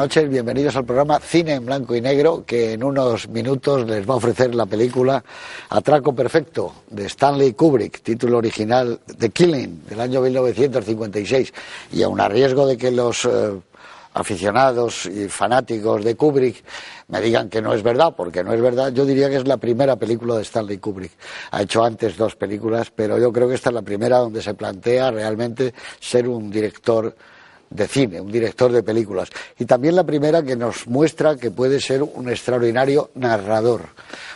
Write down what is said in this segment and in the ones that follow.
Noches. Bienvenidos al programa Cine en Blanco y Negro, que en unos minutos les va a ofrecer la película Atraco Perfecto de Stanley Kubrick, título original The Killing del año 1956. Y aun a riesgo de que los eh, aficionados y fanáticos de Kubrick me digan que no es verdad, porque no es verdad, yo diría que es la primera película de Stanley Kubrick. Ha hecho antes dos películas, pero yo creo que esta es la primera donde se plantea realmente ser un director de cine, un director de películas. Y también la primera que nos muestra que puede ser un extraordinario narrador,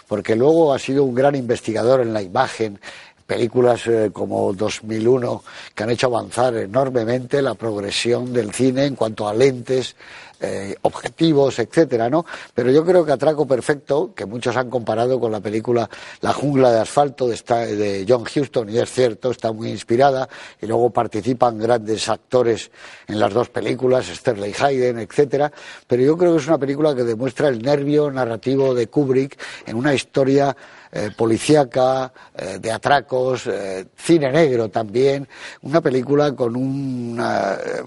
porque luego ha sido un gran investigador en la imagen, películas eh, como 2001 que han hecho avanzar enormemente la progresión del cine en cuanto a lentes, eh, objetivos, etcétera, ¿no? Pero yo creo que Atraco Perfecto, que muchos han comparado con la película La jungla de asfalto de, de John Huston, y es cierto, está muy inspirada, y luego participan grandes actores en las dos películas, Sterling Hayden, etcétera, pero yo creo que es una película que demuestra el nervio narrativo de Kubrick en una historia eh, policíaca, eh, de atracos, eh, cine negro también, una película con un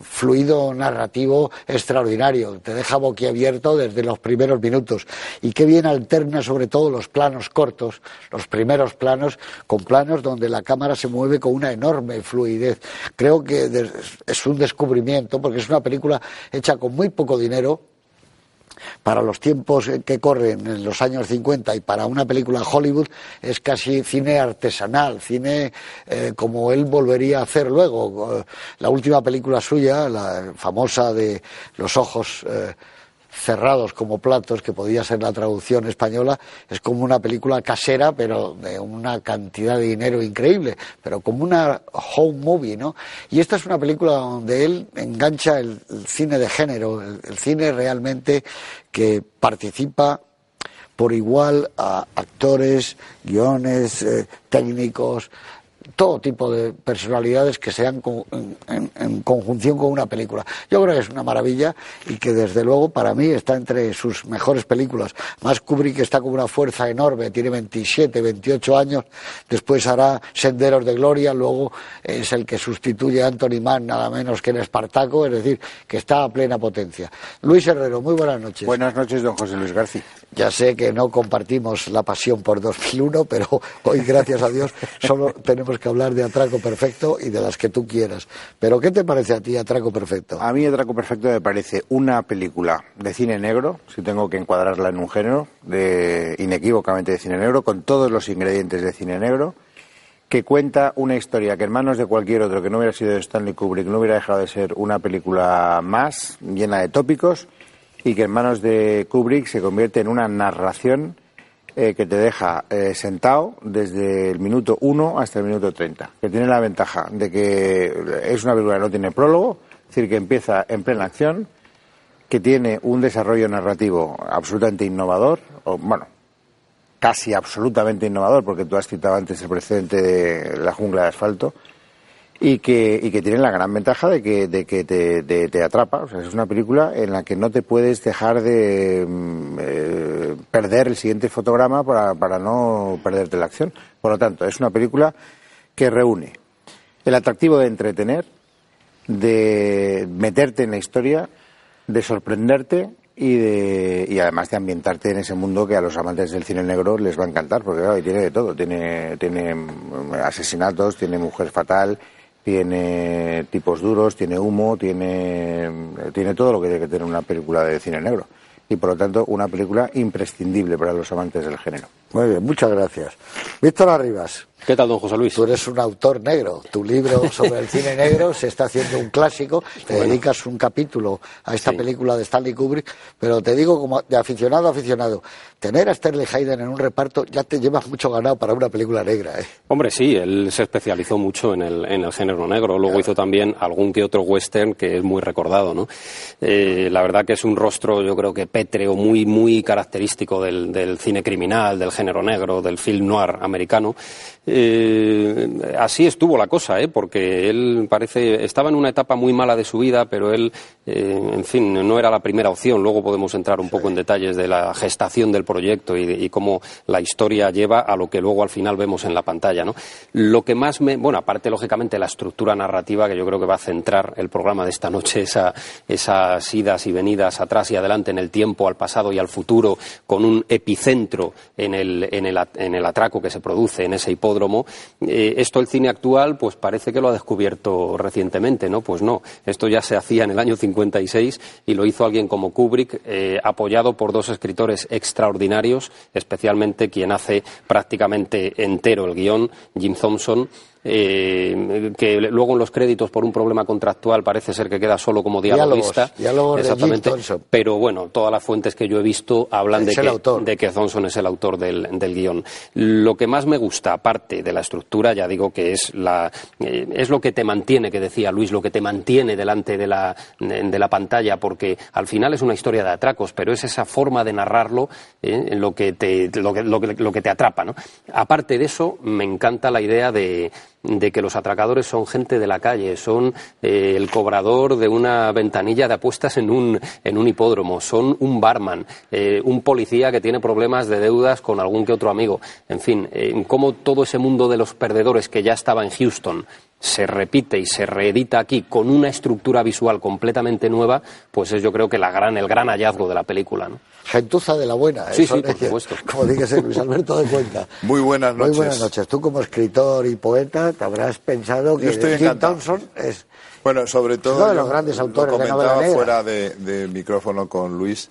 fluido narrativo extraordinario, te deja boquiabierto desde los primeros minutos. Y qué bien alterna sobre todo los planos cortos, los primeros planos, con planos donde la cámara se mueve con una enorme fluidez. Creo que es un descubrimiento porque es una película hecha con muy poco dinero, para los tiempos que corren en los años 50 y para una película Hollywood es casi cine artesanal, cine eh, como él volvería a hacer luego. La última película suya, la famosa de Los ojos. Eh, cerrados como platos, que podía ser la traducción española, es como una película casera, pero de una cantidad de dinero increíble, pero como una home movie, ¿no? Y esta es una película donde él engancha el, cine de género, el, cine realmente que participa por igual a actores, guiones, eh, técnicos, todo tipo de personalidades que sean en, conjunción con una película. Yo creo que es una maravilla y que desde luego para mí está entre sus mejores películas. Más Kubrick está con una fuerza enorme, tiene 27, 28 años, después hará Senderos de Gloria, luego es el que sustituye a Anthony Mann nada menos que en Espartaco, es decir, que está a plena potencia. Luis Herrero, muy buenas noches. Buenas noches, don José Luis García. Ya sé que no compartimos la pasión por 2001, pero hoy, gracias a Dios, solo tenemos que hablar de Atraco Perfecto y de las que tú quieras. Pero, ¿qué te parece a ti Atraco Perfecto? A mí Atraco Perfecto me parece una película de cine negro, si tengo que encuadrarla en un género, de, inequívocamente de cine negro, con todos los ingredientes de cine negro, que cuenta una historia que en manos de cualquier otro que no hubiera sido de Stanley Kubrick no hubiera dejado de ser una película más, llena de tópicos y que en manos de Kubrick se convierte en una narración eh, que te deja eh, sentado desde el minuto 1 hasta el minuto 30, que tiene la ventaja de que es una película que no tiene prólogo, es decir, que empieza en plena acción, que tiene un desarrollo narrativo absolutamente innovador, o bueno, casi absolutamente innovador, porque tú has citado antes el precedente de la jungla de asfalto, y que, y que tienen la gran ventaja de que, de que te, te atrapa. O sea, es una película en la que no te puedes dejar de mm, eh, perder el siguiente fotograma para, para no perderte la acción. Por lo tanto, es una película que reúne el atractivo de entretener, de meterte en la historia, de sorprenderte y, de, y además de ambientarte en ese mundo que a los amantes del cine negro les va a encantar, porque claro, tiene de todo, tiene, tiene mm, asesinatos, tiene mujer fatal, tiene tipos duros, tiene humo, tiene, tiene todo lo que tiene que tener una película de cine negro. Y por lo tanto, una película imprescindible para los amantes del género. Muy bien, muchas gracias. Víctor Arribas. ¿Qué tal, don José Luis? Tú eres un autor negro. Tu libro sobre el cine negro se está haciendo un clásico. Te dedicas un capítulo a esta película de Stanley Kubrick. Pero te digo, como de aficionado a aficionado, tener a Sterling Hayden en un reparto ya te llevas mucho ganado para una película negra. ¿eh? Hombre, sí, él se especializó mucho en el, en el género negro. Luego hizo también algún que otro western que es muy recordado. ¿no? Eh, la verdad que es un rostro, yo creo que pétreo, muy, muy característico del, del cine criminal, del género negro, del film noir americano. Eh, así estuvo la cosa, ¿eh? porque él parece estaba en una etapa muy mala de su vida, pero él, eh, en fin, no era la primera opción. Luego podemos entrar un poco en detalles de la gestación del proyecto y, cómo la historia lleva a lo que luego al final vemos en la pantalla. ¿no? Lo que más me, bueno, aparte lógicamente la estructura narrativa que yo creo que va a centrar el programa de esta noche, esa, esas idas y venidas atrás y adelante en el tiempo, al pasado y al futuro, con un epicentro en el atraco que se produce en ese hipódromo. Eh, esto el cine actual, pues parece que lo ha descubierto recientemente, ¿no? Pues no, esto ya se hacía en el año 56 y lo hizo alguien como Kubrick, eh, apoyado por dos escritores extraordinarios, especialmente quien hace prácticamente entero el guion, Jim Thompson, eh, que luego en los créditos por un problema contractual parece ser que queda solo como dialoguista. exactamente. Pero bueno, todas las fuentes que yo he visto hablan de que, de que, Thompson es el autor del, del, guion. Lo que más me gusta, aparte de la estructura, ya digo que es, la, eh, es lo que te mantiene, que decía Luis, lo que te mantiene delante de la, de la pantalla, porque al final es una historia de atracos, pero es esa forma de narrarlo eh, lo, que te, lo, que, lo, que, lo que te atrapa. ¿no? Aparte de eso, me encanta la idea de de que los atracadores son gente de la calle, son eh, el cobrador de una ventanilla de apuestas en un, en un hipódromo, son un barman, eh, un policía que tiene problemas de deudas con algún que otro amigo. En fin, cómo todo ese mundo de los perdedores que ya estaba en Houston se repite y se reedita aquí con una estructura visual completamente nueva, pues es yo creo que la gran, el gran hallazgo de la película. ¿no? Gentuza de la buena. Sí, sí, por supuesto. Como dice Luis Alberto de Cuenta. Muy buenas noches. Muy buenas noches. Tú como escritor y poeta te habrás pensado que Jim Thompson es... Bueno, sobre todo... Uno de los grandes autores lo comentaba de fuera de, de micrófono con Luis,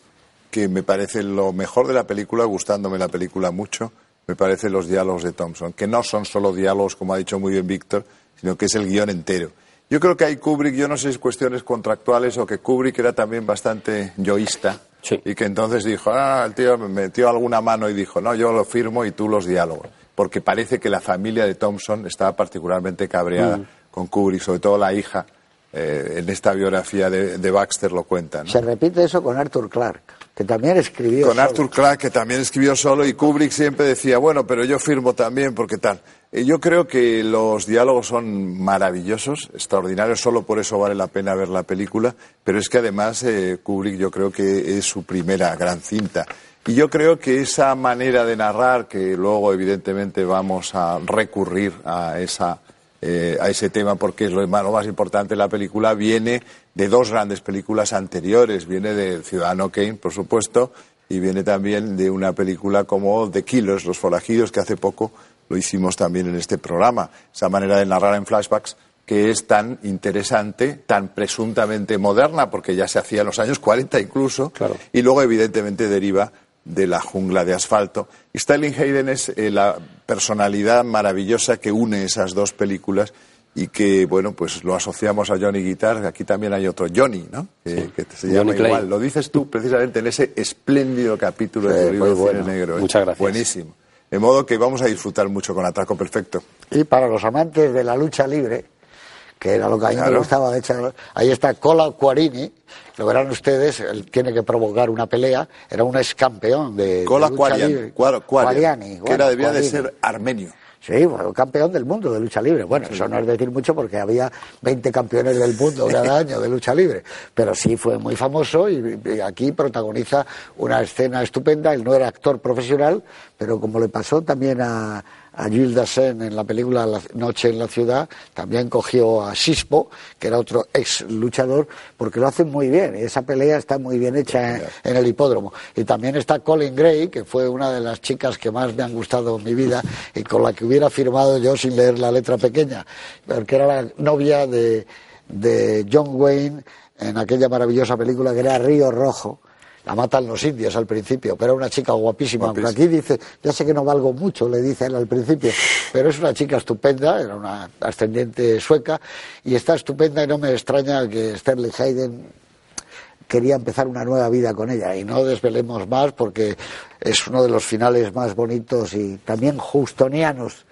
que me parece lo mejor de la película, gustándome la película mucho, me parecen los diálogos de Thompson, que no son solo diálogos, como ha dicho muy bien Víctor, sino que es el guion entero. Yo creo que hay Kubrick, yo no sé si es cuestiones contractuales o que Kubrick era también bastante yoísta y que entonces dijo, ah, el tío me metió alguna mano y dijo, no, yo lo firmo y tú los diálogos. Porque parece que la familia de Thompson estaba particularmente cabreada mm. con Kubrick, sobre todo la hija. Eh, en esta biografía de, Baxter lo cuenta. Se repite eso con Arthur Clarke que también escribió. Con Arthur Clarke, que también escribió solo, y Kubrick siempre decía, bueno, pero yo firmo también, porque tal. Eh, yo creo que los diálogos son maravillosos, extraordinarios, solo por eso vale la pena ver la película, pero es que además eh, Kubrick yo creo que es su primera gran cinta. Y yo creo que esa manera de narrar, que luego evidentemente vamos a recurrir a esa eh, a ese tema porque es lo más, importante de la película, viene de dos grandes películas anteriores. Viene de Ciudadano Kane, por supuesto, y viene también de una película como The Killers, Los Forajidos, que hace poco lo hicimos también en este programa. Esa manera de narrar en flashbacks que es tan interesante, tan presuntamente moderna, porque ya se hacía en los años 40 incluso, y luego evidentemente deriva de la jungla de asfalto. Y Sterling Hayden es eh, la personalidad maravillosa que une esas dos películas y que, bueno, pues lo asociamos a Johnny Guitar. Aquí también hay otro Johnny, ¿no? Que, se llama igual. Lo dices tú precisamente en ese espléndido capítulo de libro Cine Negro. ¿eh? Muchas gracias. Buenísimo. De modo que vamos a disfrutar mucho con Atraco Perfecto. Y para los amantes de la lucha libre, que era lo que a mí me gustaba, de hecho, ahí está Cola Quarini, lo verán ustedes, él tiene que provocar una pelea, era un ex campeón de, Cola de que era, debía de ser armenio. Sí, bueno, campeón del mundo de lucha libre. Bueno, eso no es decir mucho porque había 20 campeones del mundo cada año de lucha libre. Pero sí fue muy famoso y, aquí protagoniza una escena estupenda. Él no era actor profesional, pero como le pasó también a, a Gilles Dassin en la película La Noche en la Ciudad, también cogió a Sispo, que era otro ex luchador, porque lo hacen muy bien, y esa pelea está muy bien hecha en, el hipódromo. Y también está Colin Gray, que fue una de las chicas que más me han gustado en mi vida y con la que hubiera firmado yo sin leer la letra pequeña, porque era la novia de, de John Wayne en aquella maravillosa película que era Río Rojo la matan los indios al principio, pero era una chica guapísima. Aunque aquí dice, ya sé que no valgo mucho, le dice él al principio, pero es una chica estupenda, era una ascendiente sueca, y está estupenda y no me extraña que Sterling Hayden quería empezar una nueva vida con ella y no desvelemos más porque es uno de los finales más bonitos y también justonianos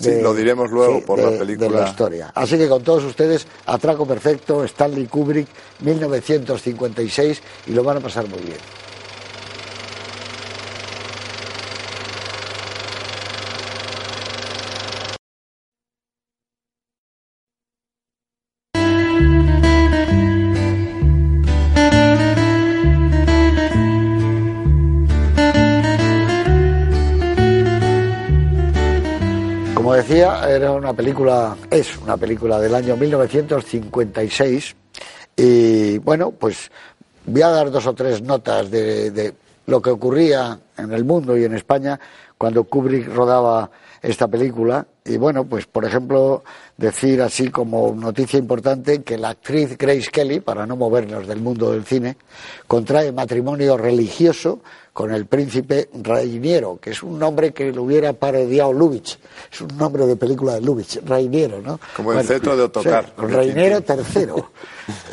sí, lo diremos luego por la película. De la historia. Así que con todos ustedes, Atraco Perfecto, Stanley Kubrick, 1956, y lo van a pasar muy bien. Decía, era una película, es una película del año 1956 y bueno, pues voy a dar dos o tres notas de, de lo que ocurría en el mundo y en España cuando Kubrick rodaba esta película. Y bueno, pues por ejemplo, decir así como noticia importante que la actriz Grace Kelly, para no movernos del mundo del cine, contrae matrimonio religioso con el príncipe Rainiero, que es un nombre que lo hubiera parodiado Lubitsch. Es un nombre de película de Lubitsch, Rainiero, ¿no? Como el cetro de Otocar. Sí, Rainiero III.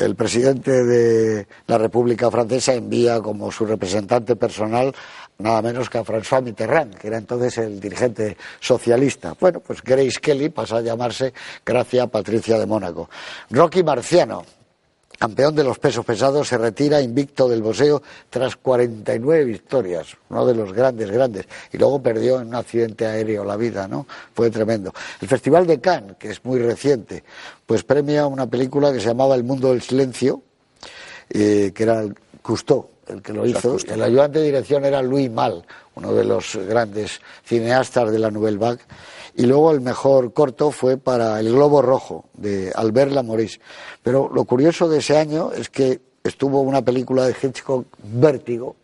El presidente de la República Francesa envía como su representante personal nada menos que a François Mitterrand, que era entonces el dirigente socialista. Bueno, pues Grace Kelly pasa a llamarse Gracia Patricia de Mónaco. Rocky Marciano, campeón de los pesos pesados, se retira invicto del boxeo tras 49 victorias, uno de los grandes, grandes, y luego perdió en un accidente aéreo la vida, ¿no? Fue tremendo. El Festival de Cannes, que es muy reciente, pues premia una película que se llamaba El mundo del silencio, eh, que era el el que lo hizo. El ayudante de dirección era Louis Mal, uno de los grandes cineastas de la Nouvelle Vague. Y luego el mejor corto fue para El Globo Rojo, de Albert Lamoris. Pero lo curioso de ese año es que estuvo una película de Hitchcock, Vértigo,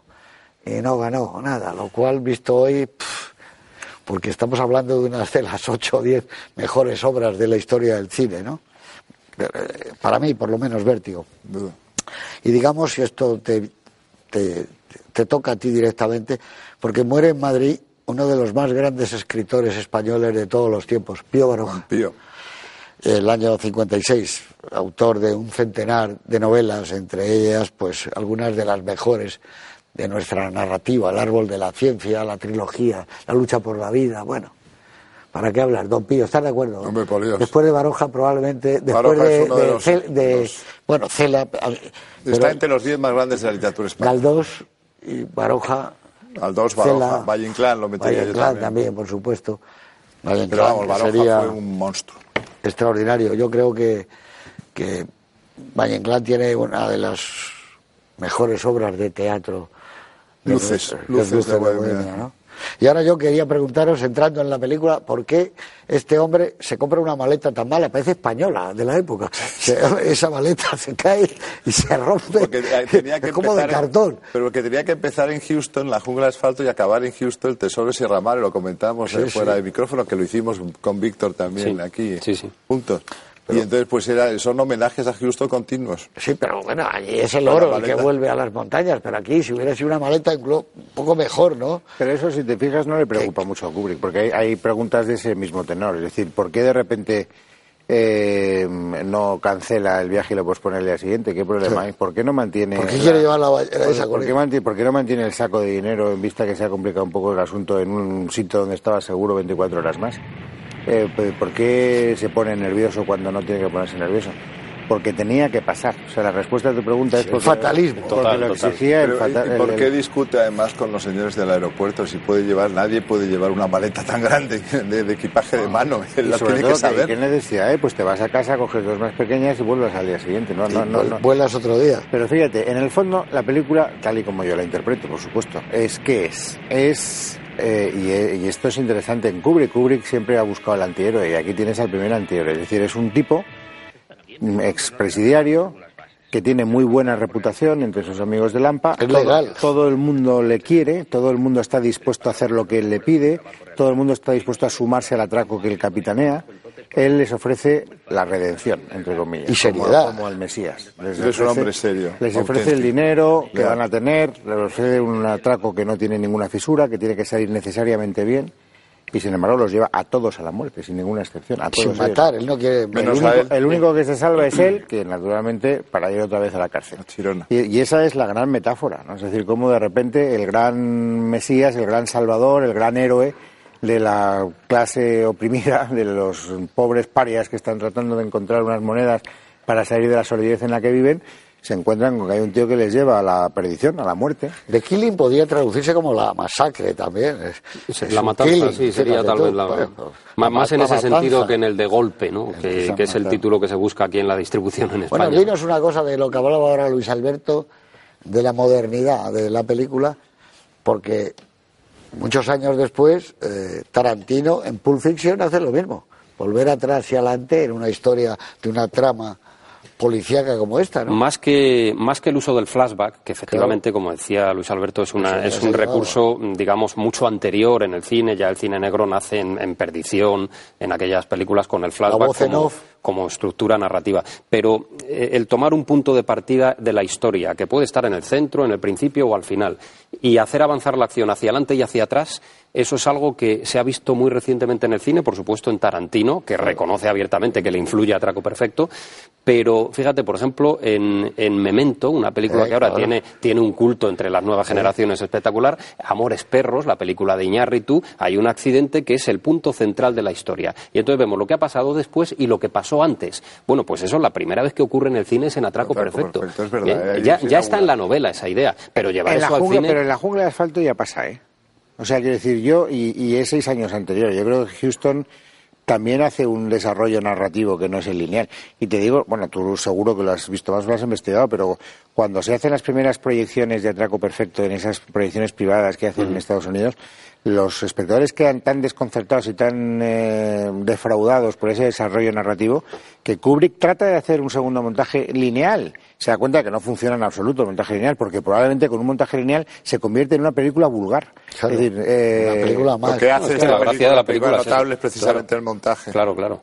y no ganó nada, lo cual, visto hoy, pff, porque estamos hablando de una de las ocho o diez mejores obras de la historia del cine, ¿no? Eh, Para mí, por lo menos, Vértigo. Y digamos, si esto te, te, te toca a ti directamente, porque muere en Madrid uno de los más grandes escritores españoles de todos los tiempos, Pío Baroja. Pío. El año 56, autor de un centenar de novelas, entre ellas, pues algunas de las mejores de nuestra narrativa, El árbol de la ciencia, la trilogía, La lucha por la vida, bueno. ¿Para qué hablar? Don Pío, ¿estás de acuerdo? Hombre, por Dios. Después de Baroja, probablemente. Después Baroja de, es uno de de los- Cel- de- los- bueno, Cela. Está entre los diez más grandes de la literatura española. Galdós y Baroja. Aldós, Baroja, Cela, Valle Inclán lo metería Valle yo también. también, por supuesto. Valle Pero vamos, Baroja sería fue un monstruo. extraordinario. Yo creo que, que Valle Inclán tiene una de las mejores obras de teatro. de Luces, luces de Luces de. Bohemia, ¿no? Y ahora yo quería preguntaros, entrando en la película, ¿por qué este hombre se compra una maleta tan mala? Parece española de la época. Se- esa maleta se cae y se rompe. Porque eh, tenía que es como de en- cartón. pero que tenía que empezar en Houston, la jungla de asfalto, y acabar en Houston, el tesoro de Sierra Madre, lo comentamos Sí, eh, fuera sí. de micrófono, que lo hicimos con Víctor también Sí, aquí, sí, sí. juntos. Y entonces, pues era, son homenajes a Houston continuos. Sí, pero bueno, allí es el oro el que vuelve a las montañas. Pero aquí, si hubiera sido una maleta, incluso un poco mejor, ¿no? Pero eso, si te fijas, no le preocupa mucho a Kubrick, porque hay, hay preguntas de ese mismo tenor. Es decir, ¿por qué de repente eh, no cancela el viaje y lo pospone al día siguiente? ¿Qué problema hay? ¿Por qué no mantiene... ¿Por qué la- quiere llevar la esa ¿Por, qué mantiene, por qué no mantiene el saco de dinero en vista que se ha complicado un poco el asunto en un sitio donde estaba seguro 24 horas más? Eh, pues, ¿Por qué se pone nervioso cuando no tiene que ponerse nervioso? Porque tenía que pasar. O sea, la respuesta a tu pregunta es porque, fatalismo. porque lo exigía el, Pero, fata- ¿y- ¿Y el- por el- qué discute además con los señores del aeropuerto si puede llevar, nadie puede llevar una maleta tan grande de, de equipaje de mano? Él Y la tiene todo, que saber. ¿qué necesidad? Eh? Pues te vas a casa, coges dos más pequeñas y vuelves al día siguiente. No, no, no, no. Vuelas otro día. Pero fíjate, en el fondo, la película, tal y como yo la interpreto, por supuesto, es que es. Es. Eh, y, eh, y esto es interesante en Kubrick. Kubrick siempre ha buscado el antihéroe y aquí tienes al primer antihéroe. Es decir, es un tipo mm, expresidiario que tiene muy buena reputación entre sus amigos de Lampa. Es Todo- legal. todo el mundo le quiere, todo el mundo está dispuesto a hacer lo que él le pide, todo el mundo está dispuesto a sumarse al atraco que él capitanea. Él les ofrece la redención, entre comillas. Y seriedad. Como, como el Mesías. Les Es un hombre serio, Les ofrece el dinero que van a tener, les ofrece un atraco que no tiene ninguna fisura, que tiene que salir necesariamente bien. Y sin embargo los lleva a todos a la muerte, sin ninguna excepción. A todos Sin ellos. matar, él no quiere. El Menos único, a él. el único que se salva es él, que naturalmente para ir otra vez a la cárcel. A. Y, y esa es la gran metáfora, ¿no? Es decir, cómo de repente el gran Mesías, el gran Salvador, el gran héroe de la clase oprimida, de los pobres parias que están tratando de encontrar unas monedas para salir de la solidez en la que viven, se encuentran con que hay un tío que les lleva a la perdición, a la muerte. The Killing podría traducirse como la masacre también. Es, es la matanza, killing, sí, sería tal vez la... Bueno, Más, más en ese matanza. sentido que en el de golpe, ¿no? Que, es el título que se busca aquí en la distribución en Bueno, España. dinos una cosa de lo que hablaba ahora Luis Alberto, de la modernidad de la película, porque muchos años después, eh, Tarantino en Pulp Fiction hace lo mismo. Volver atrás y adelante en una historia de una trama policíaca como esta, ¿no? Más que, más que el uso del flashback, que efectivamente, como decía Luis Alberto, es, una, es un recurso, digamos, mucho anterior en el cine. Ya el cine negro nace en, en Perdición, en aquellas películas con el flashback como estructura narrativa. Pero eh, el tomar un punto de partida de la historia, que puede estar en el centro, en el principio o al final, y hacer avanzar la acción hacia adelante y hacia atrás, eso es algo que se ha visto muy recientemente en el cine, por supuesto en Tarantino, que reconoce abiertamente que le influye a Traco Perfecto, pero fíjate, por ejemplo, en, en Memento, una película Eh, que ahora tiene, tiene un culto entre las nuevas generaciones espectacular, Amores Perros, la película de Iñárritu, hay un accidente que es el punto central de la historia. Y entonces vemos lo que ha pasado después y lo que pasó antes. Bueno, pues eso, la primera vez que ocurre en el cine es en Atraco, Atraco Perfecto. Perfecto, es verdad, Bien, ahí ya ya está en la novela esa idea, pero llevar En la eso al jungla, cine... pero en la jungla de asfalto ya pasa, ¿eh? O sea, quiero decir, yo, y, y es seis años anterior, yo creo que Houston también hace un desarrollo narrativo que no es el lineal. Y te digo, bueno, tú seguro que lo has visto más, lo has investigado, pero cuando se hacen las primeras proyecciones de Atraco Perfecto en esas proyecciones privadas que hacen en Estados Unidos, los espectadores quedan tan desconcertados y tan eh, defraudados por ese desarrollo narrativo que Kubrick trata de hacer un segundo montaje lineal. Se da cuenta que no funciona en absoluto el montaje lineal, porque probablemente con un montaje lineal se convierte en una película vulgar. Claro, es decir, eh, una película más. Lo que hace es que esta la gracia de la película, película es notable es precisamente Claro. el montaje. Claro, claro.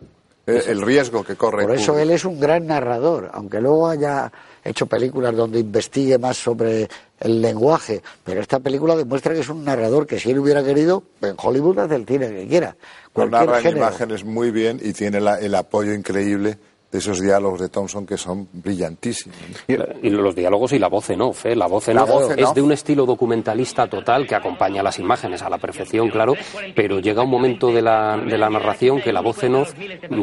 Eh, El riesgo que corre. Por eso Kubrick. él es un gran narrador, aunque luego haya hecho películas donde investigue más sobre el lenguaje, pero esta película demuestra que es un narrador que si él hubiera querido, en Hollywood hace el cine que quiera. Cualquier narra en imágenes muy bien y tiene la- el apoyo increíble de esos diálogos de Thompson que son brillantísimos. Y los diálogos y la voz en off, ¿eh? La voz en La off voz en es off. de un estilo documentalista total que acompaña las imágenes a la perfección, claro, pero llega un momento de la, de la narración que la voz en off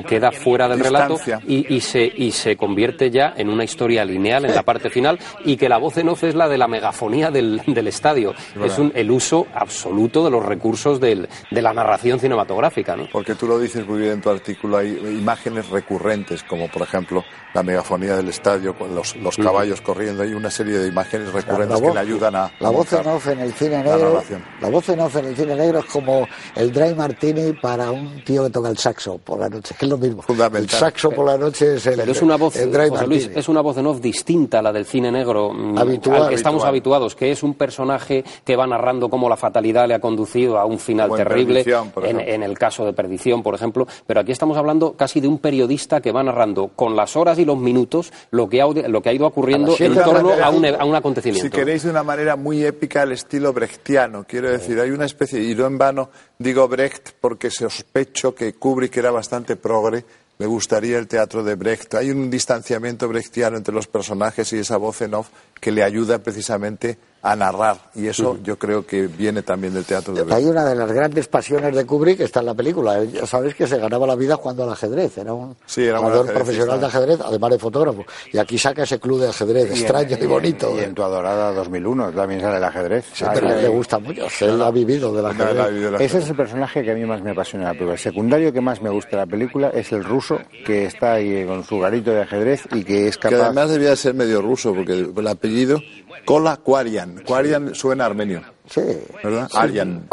queda fuera del relato y, y se, y se convierte ya en una historia lineal en la parte final y que la voz en off es la de la megafonía del, del estadio. Es un, el uso absoluto de los recursos del- de la narración cinematográfica, ¿no? Porque tú lo dices muy bien en tu artículo, hay imágenes recurrentes, como por ejemplo la megafonía del estadio, con los, los caballos corriendo, hay una serie de imágenes recurrentes que le ayudan a... la voz en off en el cine la negro narración. la voz en off en el cine negro es como el dry martini para un tío que toca el saxo por la noche que es lo mismo Fundamental. el saxo por la noche es el, Pero es una voz, el dry José Luis, martini es una voz en off distinta a la del cine negro mm, Habitual. al que estamos Habitual. habituados, que es un personaje que va narrando cómo la fatalidad le ha conducido a un final Como terrible, en, en el caso de Perdición, por ejemplo. Pero aquí estamos hablando casi de un periodista que va narrando con las horas y los minutos lo que ha, lo que ha ido ocurriendo en torno a un, mañana. a un acontecimiento. Si queréis de una manera muy épica el estilo brechtiano, quiero decir, hay una especie, y no en vano digo Brecht porque sospecho que Kubrick era bastante progre, le gustaría el teatro de Brecht. Hay un distanciamiento brechtiano entre los personajes y esa voz en off que le ayuda precisamente a narrar, y eso yo creo que viene también del teatro de. Hay una de las grandes pasiones de Kubrick, está en la película. Él, Ya sabéis que se ganaba la vida jugando al ajedrez. Era un Sí, era un jugador profesional de ajedrez, además de fotógrafo. Y aquí saca ese club de ajedrez extraño y, bonito. Y en tu adorada 2001 también sale el ajedrez. Ah, le gusta mucho. Él ha vivido del No, ajedrez. Ese es el personaje que a mí más me apasiona la película. El secundario que más me gusta de la película es el ruso que está ahí con su garito de ajedrez y que es que capaz. además debía ser medio ruso, porque el apellido Kola Kwarian. Kwarian suena armenio, Sí. ¿verdad? Sí. Arian.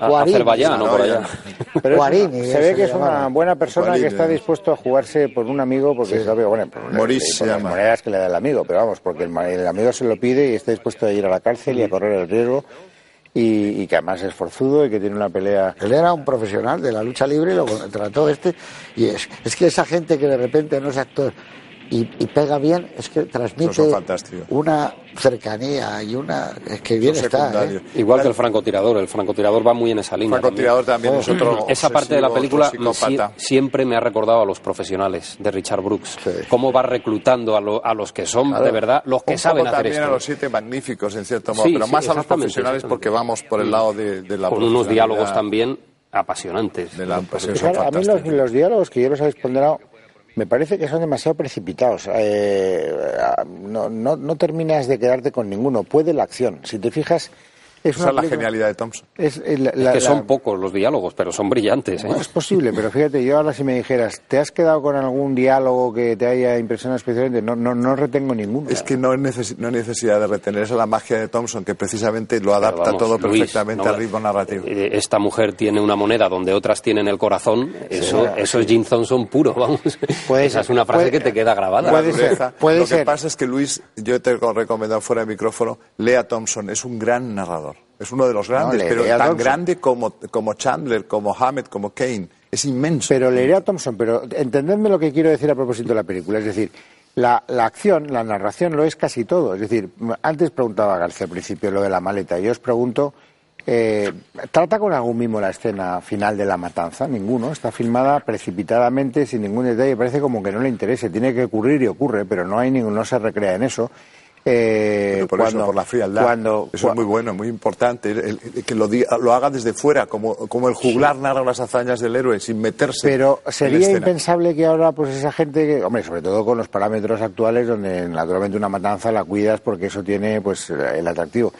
Azerbaiyán o por allá. Pero Guarini, se ve que es una buena persona Guarini. que está dispuesto a jugarse por un amigo porque sabe, bueno, por, Maurice por se las llama. monedas que le da el amigo, pero vamos, porque el, amigo se lo pide y está dispuesto a ir a la cárcel y a correr el riesgo y, y que además es forzudo y que tiene una pelea. Él era un profesional de la lucha libre y lo trató este. Y es, es que esa gente que de repente no es actor y, y pega bien, es que transmite una cercanía y una. Es que bien está. ¿eh? Igual que el francotirador, el francotirador va muy en esa línea. Francotirador también Oh. es otro. Esa parte de la película siempre me ha recordado a los profesionales de Richard Brooks. Sí. Cómo va reclutando a, lo- a los que son de verdad los que Un saben poco hacer también esto. a los siete magníficos, en cierto modo, Sí, pero sí, más a los profesionales porque vamos por el lado de, de la Con unos diálogos también apasionantes. De la Claro, son a mí los, los diálogos que yo los habéis ponderado me parece que son demasiado precipitados. Eh, no, no, no terminas de quedarte con ninguno. Puede la acción. Si te fijas, Es Esa es la genialidad de Thompson. Es, que son pocos los diálogos, pero son brillantes. ¿eh? es posible, pero fíjate, yo ahora si me dijeras, ¿te has quedado con algún diálogo que te haya impresionado especialmente? No, no, no retengo ninguno. Es que no hay, necesidad de retener, esa es la magia de Thompson, que precisamente lo adapta todo perfectamente al ritmo narrativo. Eh, esta mujer tiene una moneda donde otras tienen el corazón, eso, eso es Jim Thompson puro, vamos. Esa es una frase que te queda grabada. Puede ser. Puede lo que pasa es que Luis, yo te he recomendado fuera de micrófono, lea Thompson, es un gran narrador. Es uno de los grandes, pero tan grande como, como Chandler, como Hammett, como Kane. Es inmenso. Pero leeré a Thompson, pero entendedme lo que quiero decir a propósito de la película. Es decir, la, la, acción, la narración lo es casi todo. Es decir, antes preguntaba García al principio lo de la maleta. Yo os pregunto, eh, ¿trata con algún mimo la escena final de la matanza? Ninguno. Está filmada precipitadamente, sin ningún detalle. Parece como que no le interese. Tiene que ocurrir y ocurre, pero no, hay ningún, no se recrea en eso. Eh, por cuando, eso, por la frialdad. eso es muy bueno, muy importante. que lo, lo, haga desde fuera, como, como el juglar narra las hazañas del héroe, sin meterse. Pero sería impensable que ahora, pues esa gente, hombre, sobre todo con los parámetros actuales, donde naturalmente una matanza la cuidas porque eso tiene, pues, el atractivo.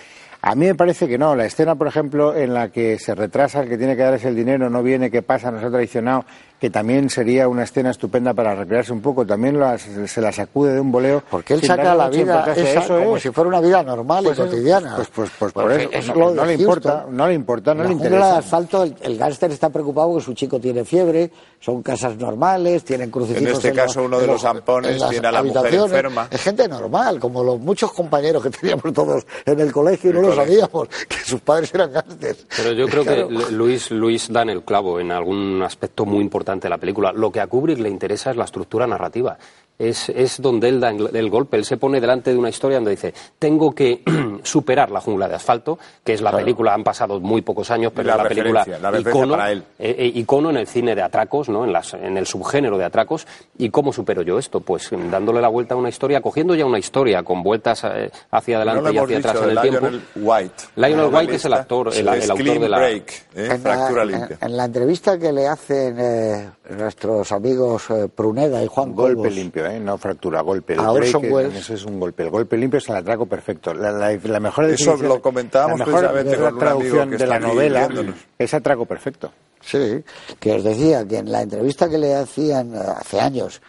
A mí me parece que no. La escena, por ejemplo, en la que se retrasa, el que tiene que darse el dinero, no viene, ¿qué pasa? Nos ha traicionado que también sería una escena estupenda para recrearse un poco, también se la sacude de un boleo. Porque él saca la vida eso como si fuera una vida normal y pues cotidiana. Pues, pues, pues por eso, no, le importa, no le importa, no le interesa. de asfalto, el, el gángster está preocupado porque su chico tiene fiebre, son casas normales, tienen crucifijos En este caso uno de los zampones tiene a la mujer enferma. Es gente normal, como los muchos compañeros que teníamos todos en el colegio y no lo sabíamos, que sus padres eran gángsters. Pero yo creo que Luis, Luis da en el clavo en algún aspecto muy importante la película. Lo que a Kubrick le interesa es la estructura narrativa es, es, donde él da el golpe. Él se pone delante de una historia donde dice, tengo que superar la jungla de asfalto, que es la película, han pasado muy pocos años, pero es la película icono, eh, eh, icono en el cine de atracos, ¿no? en, las, en el subgénero de atracos. ¿Y cómo supero yo esto? Pues dándole la vuelta a una historia, cogiendo ya una historia con vueltas eh, hacia adelante y hacia atrás en el tiempo. White. Lionel White es el actor, el, autor de la... en, la, entrevista que le hacen nuestros amigos Pruneda y Juan Golpe limpio ¿eh? no fractura, golpe. El eso es un golpe. El golpe limpio es el atraco perfecto. La, la, mejor eso lo comentábamos la mejor traducción de la novela es atraco perfecto. Sí, que os decía que en la entrevista que le hacían eh, hace años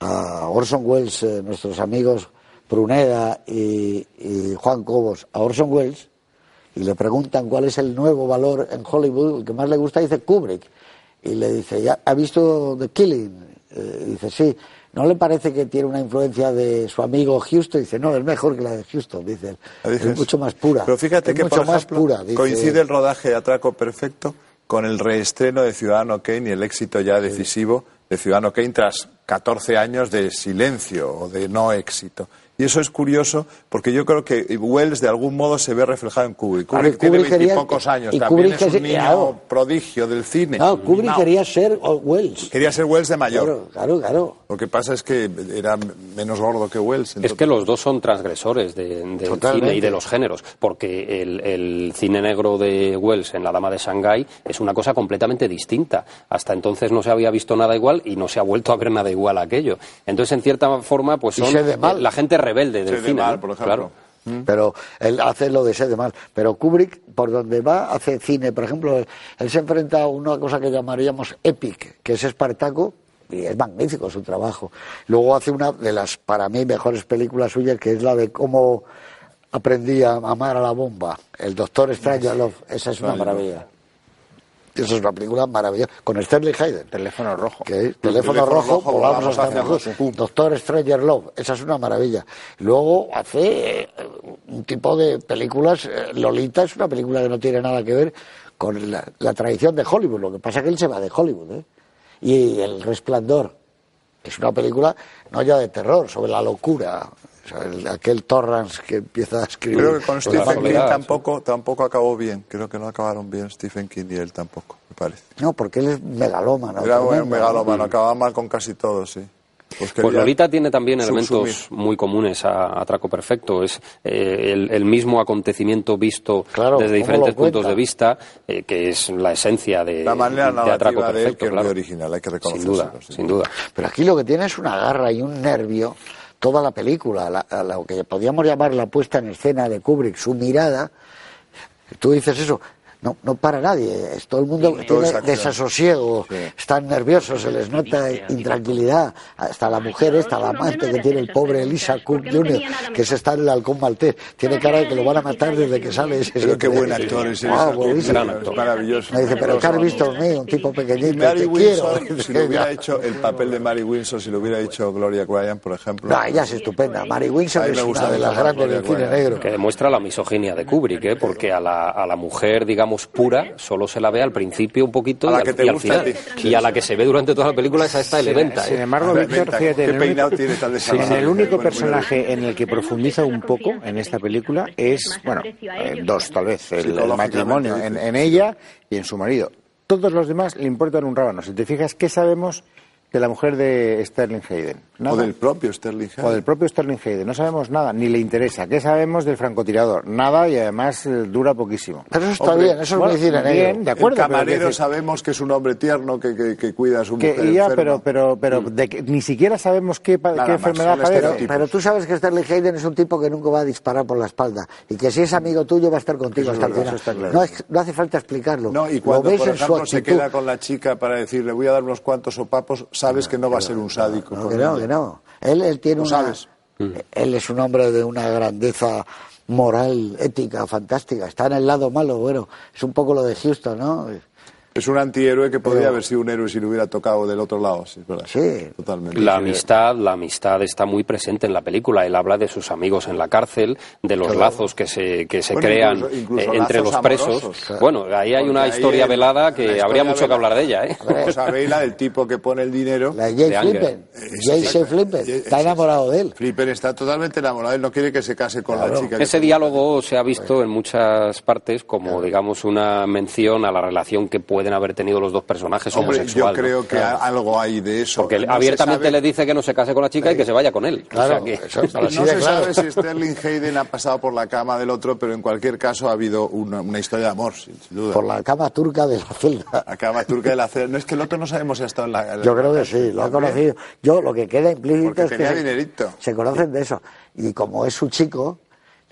a Orson Welles, eh, nuestros amigos Pruneda y, y Juan Cobos, a Orson Welles, y le preguntan cuál es el nuevo valor en Hollywood, el que más le gusta, dice Kubrick. Y le dice, ¿ya ha visto The Killing? dice, sí. ¿No le parece que tiene una influencia de su amigo Houston? Dice, no, es mejor que la de Houston, dice. Es mucho más pura. Pero fíjate que, mucho más pura, coincide el rodaje de Atraco Perfecto con el reestreno de Ciudadano Kane y el éxito ya decisivo de Ciudadano Kane tras 14 años de silencio o de no éxito. Y eso es curioso porque yo creo que Wells de algún modo se ve reflejado en Kubrick. Kubrick, tiene veintipocos años, también es un niño prodigio del cine. No, Kubrick quería ser Wells. Quería ser Wells de mayor. Claro, claro, Lo que pasa es que era menos gordo que Wells. Es que los dos son transgresores del cine y de los géneros, porque el, cine negro de Wells en La Dama de Shanghái es una cosa completamente distinta. Hasta entonces no se había visto nada igual y no se ha vuelto a ver nada igual a aquello. Entonces, en cierta forma, pues son la gente rebelde del cine. Mal, por ejemplo. Mm. Pero él hace lo de de mal. Pero Kubrick, por donde va, hace cine. Por ejemplo, él se enfrenta a una cosa que llamaríamos epic, que es Espartaco, y es magnífico su trabajo. Luego hace una de las, para mí, mejores películas suyas, que es la de cómo aprendí a amar a la bomba. El Doctor Strangelove, esa es una maravilla. Esa es una película maravillosa. Con Sterling Hayden. Teléfono rojo. teléfono, rojo, volamos hasta Doctor Stranger Love. Esa es una maravilla. Luego hace eh, un tipo de películas. Eh, Lolita es una película que no tiene nada que ver con la, tradición de Hollywood. Lo que pasa es que él se va de Hollywood. ¿eh? Y El Resplandor. Es una película no ya de terror, sobre la locura, aquel Torrance que empieza a escribir. Creo que con Stephen King tampoco, tampoco acabó bien. Creo que no acabaron bien Stephen King y él tampoco, me parece. No, porque él es megalómano. Era un megalómano, acababa mal con casi todo, sí. Pues, pues Lolita tiene también elementos muy comunes a, Atraco Perfecto. Es eh, el, mismo acontecimiento visto desde diferentes puntos de vista, eh, que es la esencia de, la manera de Atraco Perfecto. que es original, hay que reconocerlo. Sin duda, sin duda. Pero aquí lo que tiene es una garra y un nervio toda la película, lo que podríamos llamar la puesta en escena de Kubrick, su mirada, Tú dices eso, no, no para nadie. Es, todo el mundo es tiene desasosiego, Sí. están nerviosos, se les nota intranquilidad. Hasta la mujer esta, la amante que tiene el pobre Elisa Cook Jr., que se está en el halcón maltés. Tiene cara de que lo van a matar desde que sale ese. Pero qué buen actor es ese. buenísimo. gran actor. Maravilloso. Me dice, pero ¿qué has visto en mí? Un tipo pequeñito, Mary te Windsor, quiero. si lo hubiera hecho el papel de Mary Windsor, si lo hubiera hecho Gloria Graham, por ejemplo. No, ella es estupenda. Mary Windsor es una de las grandes del cine negro. que demuestra la misoginia de Kubrick, ¿eh? porque a la, a la mujer, digamos, pura, solo se la ve al principio un poquito A y al, que te y al gusta a final. ti. Y a la que se ve durante toda la película es a esta elementa. Sin ¿eh? embargo, A ver, Víctor, fíjate, ¿qué en el peinado único- tiene tan en desagradable? el único Bueno, personaje en el que profundiza un poco en esta película es, bueno, eh, dos tal vez, el, matrimonio en, en ella y en su marido. Todos los demás le importan un rábano. Si te fijas, ¿qué sabemos de la mujer de Sterling Hayden? O Nada. del propio Sterling Hayden. O del propio Sterling Hayden. No sabemos nada, ni le interesa. ¿Qué sabemos del francotirador? Nada y además eh, dura poquísimo. Pero eso está Hombre, bien, eso Bueno, es muy cine bien, de acuerdo. el camarero sabemos que es un hombre tierno que, que, que cuida a su que mujer ya, pero, pero, pero de que ni siquiera sabemos qué, Nada qué más, enfermedad padece. Pero tú sabes que Sterling Hayden es un tipo que nunca va a disparar por la espalda y que si es amigo tuyo va a estar contigo Eso hasta el final. eso está claro. no, es- no hace falta explicarlo. No, y Lo cuando, ves por en su ejemplo, se queda con la chica para decir, le voy a dar unos cuantos sopapos, sabes que no va a ser un sádico. No, con que no, que no. Él, él tiene una. sabes. Él es un hombre de una grandeza moral, ética, fantástica. Está en el lado malo, bueno. Es un poco lo de Houston, ¿no? Es un antihéroe que podría Pero- haber sido un héroe si lo hubiera tocado del otro lado. Sí, es verdad. Sí. Totalmente. La amistad, la amistad está muy presente en la película. Él habla de sus amigos en la cárcel, de los lazos que se, que se Bueno, crean incluso- incluso eh, entre los presos. claro. Bueno, ahí hay Porque una ahí historia el- velada la que historia habría mucho que hablar de ella. ¿eh? Sabéis, la del tipo que pone el dinero. La de Jay. Eh, Jay. Jay- Está enamorado de él. Flipper está totalmente enamorado, él no quiere que se case con la chica. Ese diálogo se ha visto en muchas partes como, digamos, una mención a la relación que pueden haber tenido los dos personajes Hombre, homosexual. yo ¿no? creo que algo hay de eso. Porque No abiertamente le dice que no se case con la chica y que se vaya con él. O Claro, sea que- eso, así No se claro. sabe si Sterling Hayden ha pasado por la cama del otro, pero en cualquier caso ha habido una, una historia de amor, sin, sin duda. Por la cama turca de la celda. La cama turca de la celda. No es que el otro no sabemos si ha estado en la. en la- Yo creo que sí, lo ha conocido. Yo lo que queda implícito Porque es que tenía se, dinerito. se conocen de eso. Y como es su chico,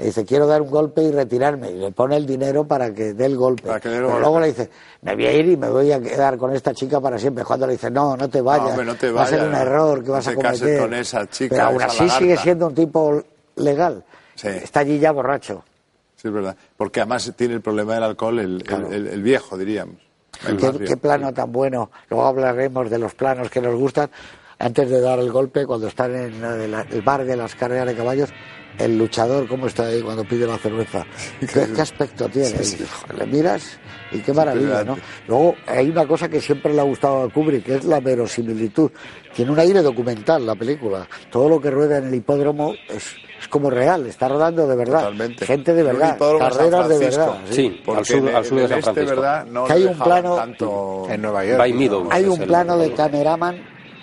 le dice, quiero dar un golpe y retirarme. Y le pone el dinero para que dé el golpe. Para que dé el Pero golpe. luego le dice, me voy a ir y me voy a quedar con esta chica para siempre. Cuando le dice, no, no te vayas. hombre, no te va a ser vayas, un no. error que No vas a te cases cometer. con esa chica, Pero aún así sigue siendo un tipo legal. Sí. Está allí ya borracho. Sí, es verdad. Porque además tiene el problema del alcohol, el, el- el- el viejo, diríamos. ¿Qué, qué plano tan bueno. Luego hablaremos de los planos que nos gustan. Antes de dar el golpe, cuando están en eh, el bar de las carreras de caballos, el luchador, ¿cómo está ahí cuando pide la cerveza? ¿Qué, qué aspecto tiene? Le miras y qué maravilla, ¿no? Luego hay una cosa que siempre le ha gustado a Kubrick, que es la verosimilitud. Tiene un aire documental la película. Todo lo que rueda en el hipódromo es, es como real, está rodando de verdad. Totalmente. Gente de verdad, carreras de verdad. Sí, Porque al sur, en, al sur en de el San este, Francisco. ¿verdad? No Que hay un plano- tanto... En Nueva York. Hay un el- plano de cameraman,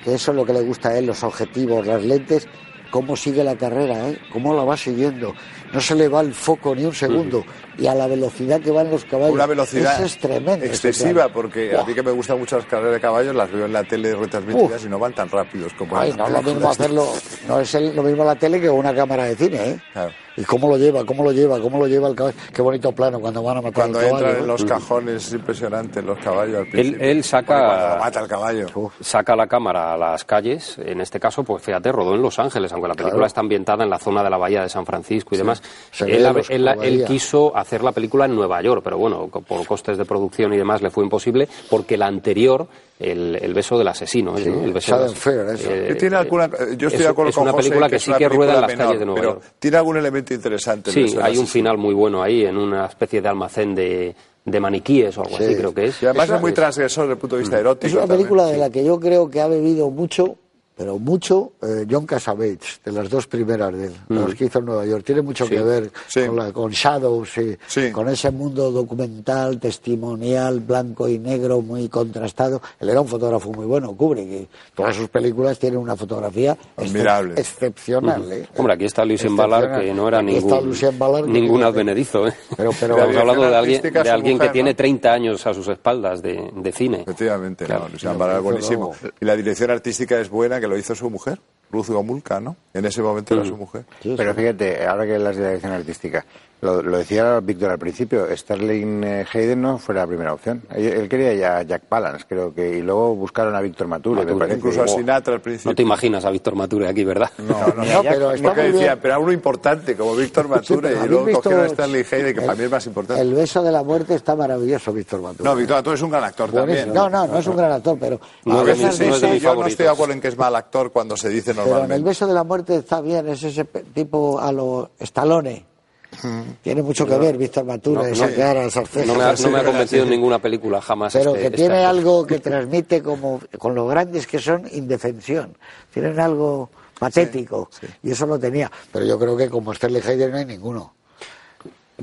que eso es lo que le gusta a él, los objetivos, las lentes, cómo sigue la carrera, ¿eh? cómo la va siguiendo. No se le va el foco ni un segundo. Y a la velocidad que van los caballos. Una velocidad Eso es tremendo. ese excesiva, porque a ti que me gustan mucho las carreras de caballos, las veo en la tele retransmitidas y no van tan rápidos como Ay, en no es lo mismo hacerlo, no es el- lo mismo la tele que una cámara de cine, ¿eh? Claro. Y cómo lo lleva, cómo lo lleva, cómo lo lleva el caballo. Qué bonito plano cuando van a matar Cuando al caballo. entran en los cajones, es impresionante, los caballos al Él, principio. él saca, cuando lo mata el caballo. saca la cámara a las calles, en este caso, pues fíjate, rodó en Los Ángeles, aunque la película Claro. está ambientada en la zona de la bahía de San Francisco y demás. Él, quiso hacer la película en Nueva York, pero bueno, por costes de producción y demás le fue imposible, porque la anterior, el, el beso del asesino, ¿eh? tiene alguna, eh, yo estoy es- de acuerdo es con una José película que sí que rueda en las calles de Nueva pero York. tiene algún elemento interesante. el Sí, beso hay un final muy bueno ahí, en una especie de almacén de, de maniquíes o algo Sí. así, creo que es. Y además Es es muy transgresor desde el punto de vista erótico. Es una también. película de la que yo creo que ha bebido mucho, pero mucho, eh, John Cassavetes, de las dos primeras de él, de los que hizo en Nueva York. Tiene mucho Sí. que ver Sí. con, la- con Shadows, y Sí. con ese mundo documental, testimonial, blanco y negro, muy contrastado. Él era un fotógrafo muy bueno, Kubrick, y todas sus películas tienen una fotografía excep- Admirable. excepcional. ¿eh? Hombre, aquí está Lucien Ballard, que no era Aquí ningún, Lucien Ballard, que ningún fíjate. advenedizo. ¿eh? Pero- pero- Estamos La hablando de alguien, de alguien que mujer, tiene ¿no? 30 años a sus espaldas de, de cine. Efectivamente, Claro. no, Luciano Ballard buenísimo. Y la dirección artística es buena, que lo hizo su mujer. Ruth Gomulka, ¿no? En ese momento era su mujer. Pero fíjate, ahora que de la dirección artística, lo, lo decía Víctor al principio, Sterling eh, Hayden no fue la primera opción. Él, él quería ya a Jack Palance, creo que, y luego buscaron a Víctor Mature. me parece. Incluso a Sinatra al principio. No te imaginas a Víctor Mature aquí, ¿verdad? No, no, No, no, pero está muy decía, bien. pero a uno importante como Víctor Mature pero y ¿habéis luego visto cogieron a Stanley Hayden, que el- para mí es más importante. El beso de la muerte está maravilloso, Víctor Mature. No, Víctor Mature es un gran actor también. No, no, no es un gran actor, pero No a veces sí, no es de sí, mis yo no estoy de acuerdo en que es mal actor cuando se dice Pero en el normalmente. beso de la muerte está bien, es ese tipo a lo Stallone. Tiene mucho que ver, Víctor Mature, No, esa no, cara, esas cejas. No me ha, no me ha Sí, convencido en ninguna película jamás. Pero este- que tiene algo que transmite como con lo grandes que son indefensión. Tienen algo patético y eso lo tenía. Pero yo creo que como Sterling Hayden no hay ninguno.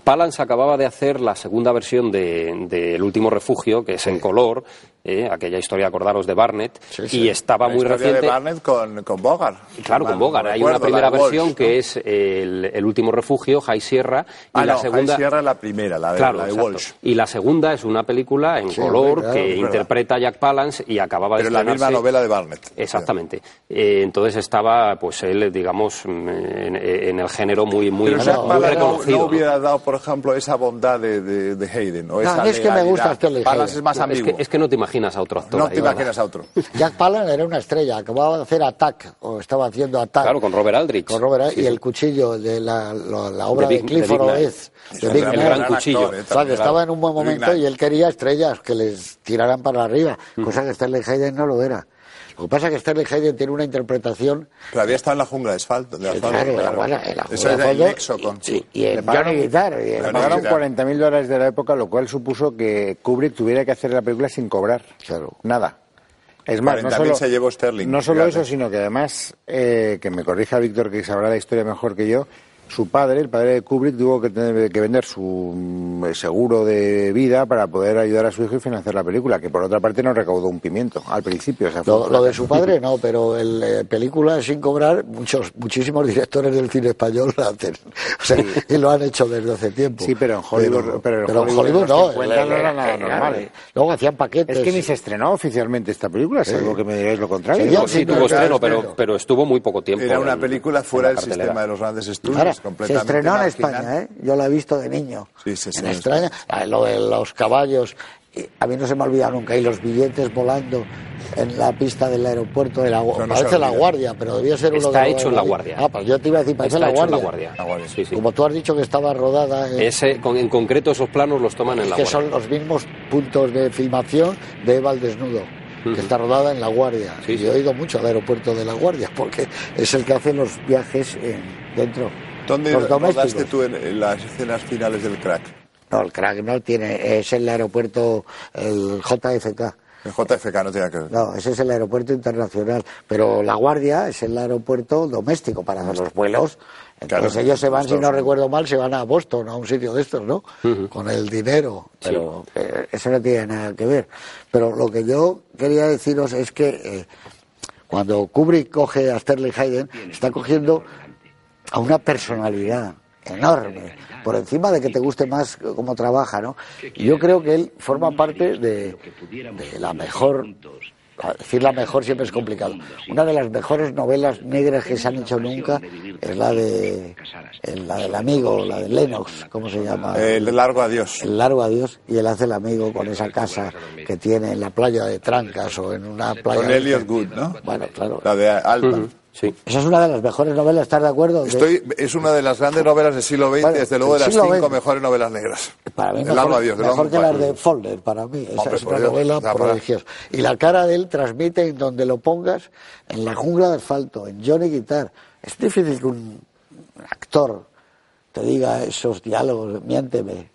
Palance acababa de hacer la segunda versión de, de El último refugio, que es en color, eh, aquella historia, acordaros, de Barnett, Sí, sí. y estaba La muy historia reciente. de Barnett con, con Bogart. Claro, con Bogart. no Hay recuerdo, una primera Walsh, versión ¿no? que es el, el último refugio, High Sierra, y Ah, la no, segunda. High Sierra es la primera, la de, Claro, la de. Walsh. Y la segunda es una película en Sí, color claro, que interpreta a Jack Palance y acababa Pero de la misma novela de Barnett. Exactamente. Eh, entonces estaba, pues él, digamos, mm, en, en el género muy, muy, Pero muy Jack no, reconocido. no ¿no? hubiera dado, por ejemplo, esa bondad de, de, de Hayden. O No, esa es que me gusta Palance es más No, es, que, es que no te imaginas a otro actor. no te imaginas a otro. Jack Palance era una estrella, acababa de hacer Attack, o estaba haciendo Attack. Claro, con Robert Aldrich. Con Robert, Sí, y sí. el cuchillo de la, la- la obra De Big- Clifford de. Oath, de El Big gran- gran cuchillo. actor, eh, O sea, que estaba en un buen momento y él quería estrellas que les tiraran para arriba, Mm. cosa que Sterling Hayden no lo era. Lo que pasa es que Sterling Hayden tiene una interpretación Pero había estado en la jungla de asfalto. De asfalto, claro, claro. bueno, en la Eso de el con... y, y en Le pagaron- Johnny Guitar. y en- Le pagaron ya. 40.000 dólares de la época, lo cual supuso que Kubrick tuviera que hacer la película sin cobrar. Claro. Nada. Es más, no 40.000 solo, se llevó Sterling, no solo fíjate. eso, sino que además, eh, que me corrija Víctor, que sabrá la historia mejor que yo, su padre, el padre de Kubrick, tuvo que, tener, que vender su mm, seguro de vida para poder ayudar a su hijo y financiar la película, que por otra parte no recaudó un pimiento al principio. o sea, fue Lo, de su padre no, pero el eh, película sin cobrar, muchos, muchísimos directores del cine español la hacen. O sea, y lo han hecho desde hace tiempo. Sí, pero en Hollywood- pero en en Hollywood no. 50 no era nada normal. eh, Luego hacían paquetes. Es que ni se estrenó oficialmente esta película, salvo que me digáis lo contrario. Sí, sí, Sí, tuvo pero estreno, pero, pero estuvo muy poco tiempo. Era una película fuera del sistema de los grandes estudios, Ahora, se estrenó en. España, ¿eh? Yo la he visto de niño. Sí, sí, sí, En ah, lo de los caballos. a mí no se me olvida nunca. Y los billetes volando en la pista del aeropuerto de la no Parece la. Guardia, pero debía ser uno Está de hecho en La Guardia. Ah, pues yo te iba a decir, parece Está la hecho en guardia. la Guardia. Sí, sí. Como tú has dicho que estaba rodada en, Ese, con- en concreto, esos planos los toman en la que Guardia. son los mismos puntos de filmación de Eva al desnudo, que está rodada en La Guardia. Sí, y sí. he ido mucho al aeropuerto de La Guardia, porque es el que hace los viajes en- dentro. ¿Dónde rodaste tú en, en las escenas finales del crack? No, el crack no tiene, es el aeropuerto, el JFK. El JFK no tiene que ver. No, ese es el aeropuerto internacional, pero La Guardia es el aeropuerto doméstico para hacer los vuelos. Entonces Claro, ellos se van, si no recuerdo mal, se van a Boston, a un sitio de estos, ¿no? Con el dinero, pero eh, eso no tiene nada que ver. Pero lo que yo quería deciros es que eh, cuando Kubrick coge a Sterling Hayden, está cogiendo a una personalidad enorme, por encima de que te guste más cómo trabaja, ¿no? Y yo creo que él forma parte de, de la mejor, decir la mejor siempre es complicado, una de las mejores novelas negras que se han hecho nunca es la de el- la del amigo, la de Lennox, ¿cómo se llama? El largo adiós. el largo adiós y él hace el amigo con esa casa que tiene en la playa de Trancas o en una playa Con Elliot Good, ¿no? bueno claro La de Alba. Sí. esa es una de las mejores novelas ¿estás de acuerdo? Estoy, es una de las grandes novelas del siglo XX, Bueno, desde luego de las cinco XX. mejores novelas negras. Para mí El mejor, de mejor que las de Folder, para mí. Esa Hombre, es una Dios, novela prodigiosa. Y la cara de él transmite en donde lo pongas, en la jungla de asfalto, en Johnny Guitar. Es difícil que un actor te diga esos diálogos, miénteme,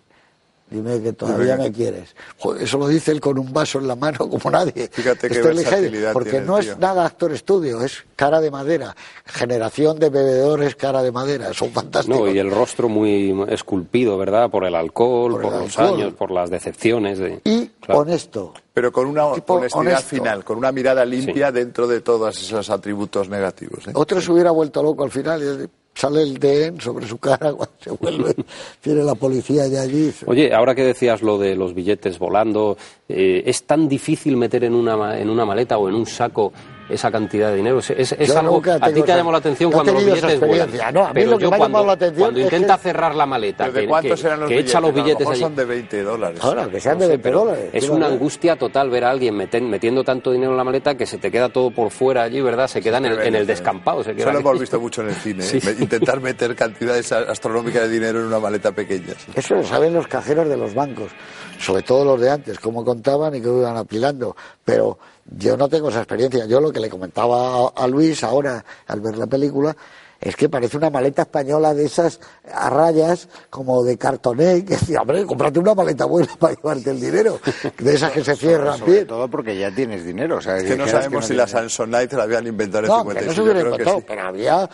dime que todavía me quieres. Joder, eso lo dice él con un vaso en la mano como nadie. Fíjate Hayden, versatilidad Porque no tío. es nada actor estudio, es cara de madera. Generación de bebedores cara de madera, son fantásticos. No, y el rostro muy esculpido, ¿verdad? Por el alcohol, Por por, el los alcohol. años, por las decepciones. De... Y Claro. honesto. Pero con una honestidad honesto. final, con una mirada limpia dentro de todos esos atributos negativos. ¿eh? Otro se hubiera vuelto loco al final. y sale el DN sobre su cara cuando se vuelve. Tiene la policía ya allí. Oye, ahora que decías lo de los billetes volando, eh, ¿es tan difícil meter en una, en una maleta o en un saco esa cantidad de dinero. Es, es- es Yo algo nunca a ti te esa- llamó la atención no cuando esa billetes vuelan. No, a mí Pero lo que yo me ha cuando, llamado la atención cuando es que- intenta cerrar la maleta, ¿Pero de que, que- eran los que billetes? echa los A lo billetes mejor allí. son de 20 dólares. Ahora, que sean No de sé, 20 pero dólares. Es ¿qué una angustia total ver a alguien meten- metiendo tanto dinero en la maleta que se te queda todo por fuera allí, ¿verdad? Se queda en el, en el descampado. Se queda Eso lo hemos visto mucho en el cine. Sí. ¿eh? Intentar meter cantidades astronómicas de dinero en una maleta pequeña. Eso lo saben los cajeros de los bancos, sobre todo los de antes, cómo contaban y cómo iban apilando. Pero yo no tengo esa experiencia. Yo lo que le comentaba a, Luis ahora al ver la película es que parece una maleta española de esas a rayas como de cartoné que decía, hombre, cómprate una maleta buena para llevarte el dinero, de esas que se cierran Sobre bien. todo porque ya tienes dinero. O sea, Es que no sabemos no si la Samsonite la habían inventado en el No, que no 56. se hubiera inventado, sí. pero había,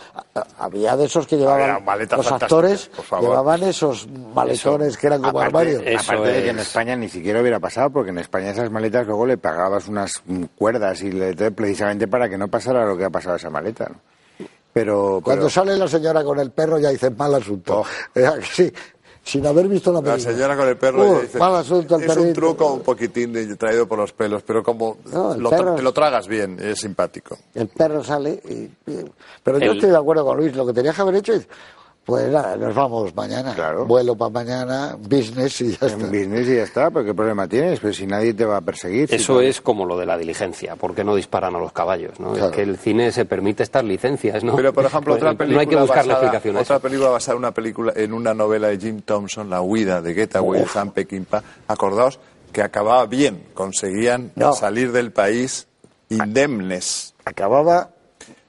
había de esos que llevaban los actores, llevaban esos maletones que eran como Aparte, armarios. Aparte de que en España ni siquiera hubiera pasado, porque en España esas maletas luego le pagabas unas mm, cuerdas y le, precisamente para que no pasara lo que ha pasado a esa maleta. ¿no? Pero, Cuando pero- sale la señora con el perro ya dices mal asunto. Oh. Eh, sí, sin haber visto la La película. señora con el perro Uh, ya dice, mal asunto el es un truco un poquitín de- traído por los pelos, pero como No, lo, perro- te lo tragas bien, es simpático. El perro sale y... y- Pero yo El- estoy de acuerdo con Luis, lo que tenías que haber hecho es... Pues nada, nos vamos mañana. Claro. Vuelo para mañana, business y ya en está. business y ya está, pero ¿qué problema tienes? Pero si nadie te va a perseguir. si Eso es como lo de la diligencia, ¿por qué no disparan a los caballos? ¿no? Claro. Es que el cine se permite estas licencias, ¿no? Pero, por ejemplo, Pues, otra película No hay que buscarle basada, explicación a otra eso. película basada en una película en una novela de Jim Thompson, La huida de Getaway de Sam Peckinpah. Acordaos que acababa bien, conseguían No. salir del país indemnes. Acababa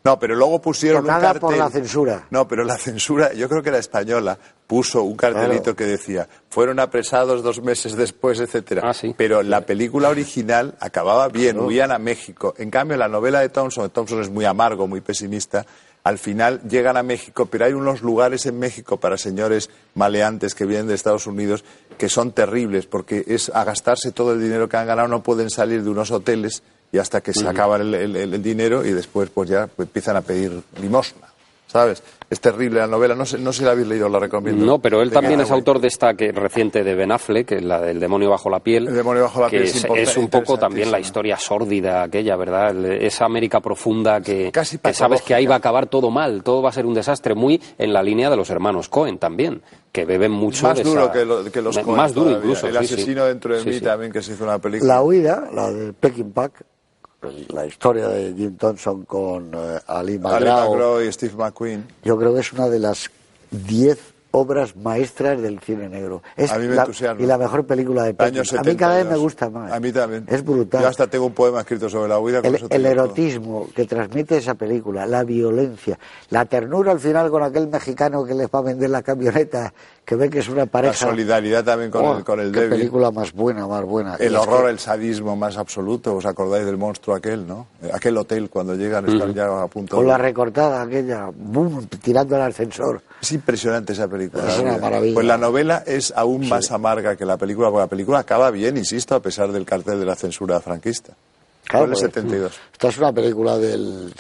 No, pero luego pusieron Tocada un cartel. por la censura. No, pero la censura, yo creo que la española puso un cartelito Claro. que decía fueron apresados dos meses después, etcétera. Ah, sí. Pero la película original acababa bien, huían a México. En cambio, la novela de Thompson, Thompson es muy amargo, muy pesimista. Al final llegan a México, pero hay unos lugares en México para señores maleantes que vienen de Estados Unidos que son terribles, porque es a gastarse todo el dinero que han ganado, no pueden salir de unos hoteles y hasta que se acaba el, el- el dinero y después pues ya empiezan a pedir limosna, ¿sabes? Es terrible la novela, no sé, no sé si la habéis leído, la recomiendo. No, pero él también es autor de esta que reciente de Ben Affleck, que es la del demonio bajo la piel. El demonio bajo la que piel es es, un poco también la historia sórdida aquella, ¿verdad? El- Esa América profunda que, Casi que sabes que ahí va a acabar todo mal, todo va a ser un desastre, muy en la línea de los hermanos Cohen también, que beben mucho más de duro esa- que, lo- que los Más duro todavía. incluso. El sí, sí. asesino dentro de Sí, mí sí. también, que se hizo una película. La huida, la de Peking Pack, la historia de Jim Thompson con eh, Ali Ali McGraw, McGraw y Steve McQueen. yo creo que es una de las diez obras maestras del cine negro. Es A mí me la, entusiasma. y la mejor película de. Años A mí cada vez 72. me gusta más. A mí también. Es brutal. Yo hasta tengo un poema escrito sobre la huida. con el, el digo todo. erotismo que transmite esa película, la violencia, la ternura al final con aquel mexicano que les va a vender la camioneta, que ve que es una La pareja. solidaridad también con Oh, el, con el qué débil. película más buena, más buena. Y El es horror, que- el sadismo más absoluto. ¿Os acordáis del monstruo aquel, no? Aquel hotel cuando llegan están ya a punto Con de... la recortada aquella, boom, tirando al ascensor. Es impresionante esa película. Es la una maravilla. Pues la novela es aún más amarga que la película, porque la película acaba bien, insisto, a pesar del cartel de la censura franquista. Claro, Fue en el porque 72. Esta es una película del.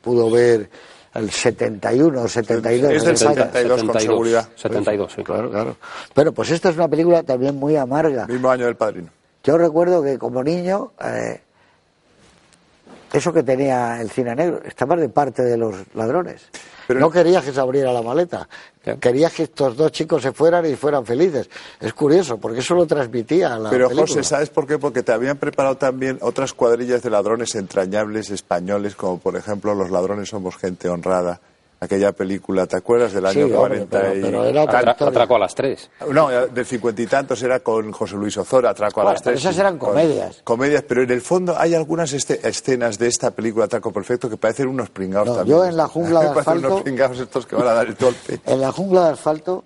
pudo ver el 71 o 72. Es del en España. 72 con seguridad. 72, sí. Claro, claro. Pero pues esta es una película también muy amarga. Mismo año del Padrino. Yo recuerdo que como niño, eh, eso que tenía el cine negro, estaba de parte de los ladrones. Pero- no querías que se abriera la maleta. Claro. Querías que estos dos chicos se fueran y fueran felices. Es curioso, porque eso lo transmitía a la Pero película. José, ¿sabes por qué? Porque te habían preparado también otras cuadrillas de ladrones entrañables españoles, como por ejemplo Los ladrones somos gente honrada. Aquella película, ¿te acuerdas del Sí, año hombre, 40 pero- y pero era Atra- atraco a las tres. No, del cincuenta y tantos era con José Luis Ozora, Atraco a las pero tres. esas eran con- comedias. Comedias, pero en el fondo hay algunas este- escenas de esta película Atraco Perfecto que parecen unos pringados No, también. yo en la jungla de Parecen asfalto- unos pringados estos que van a dar el golpe. En la jungla de asfalto,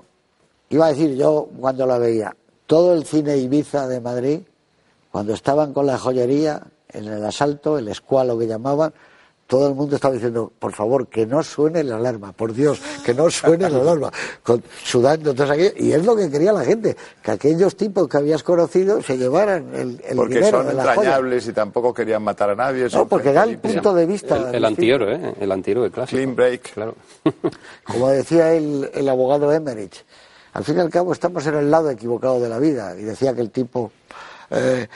iba a decir yo cuando la veía, todo el cine Ibiza de Madrid, cuando estaban con la joyería, en el asalto, el escualo que llamaban, todo el mundo estaba diciendo, por favor, que no suene la alarma, por Dios, que no suene la alarma, con- sudando, entonces aquello, y es lo que quería la gente, que aquellos tipos que habías conocido se llevaran el, el Porque dinero son de la joya. entrañables y tampoco querían matar a nadie. No, porque da el punto de vista. El, el antihéroe, ¿eh? El antihéroe clásico. Clean break. Claro. Como decía el, el abogado Emmerich, al fin y al cabo estamos en el lado equivocado de la vida. Y decía que el tipo, eh,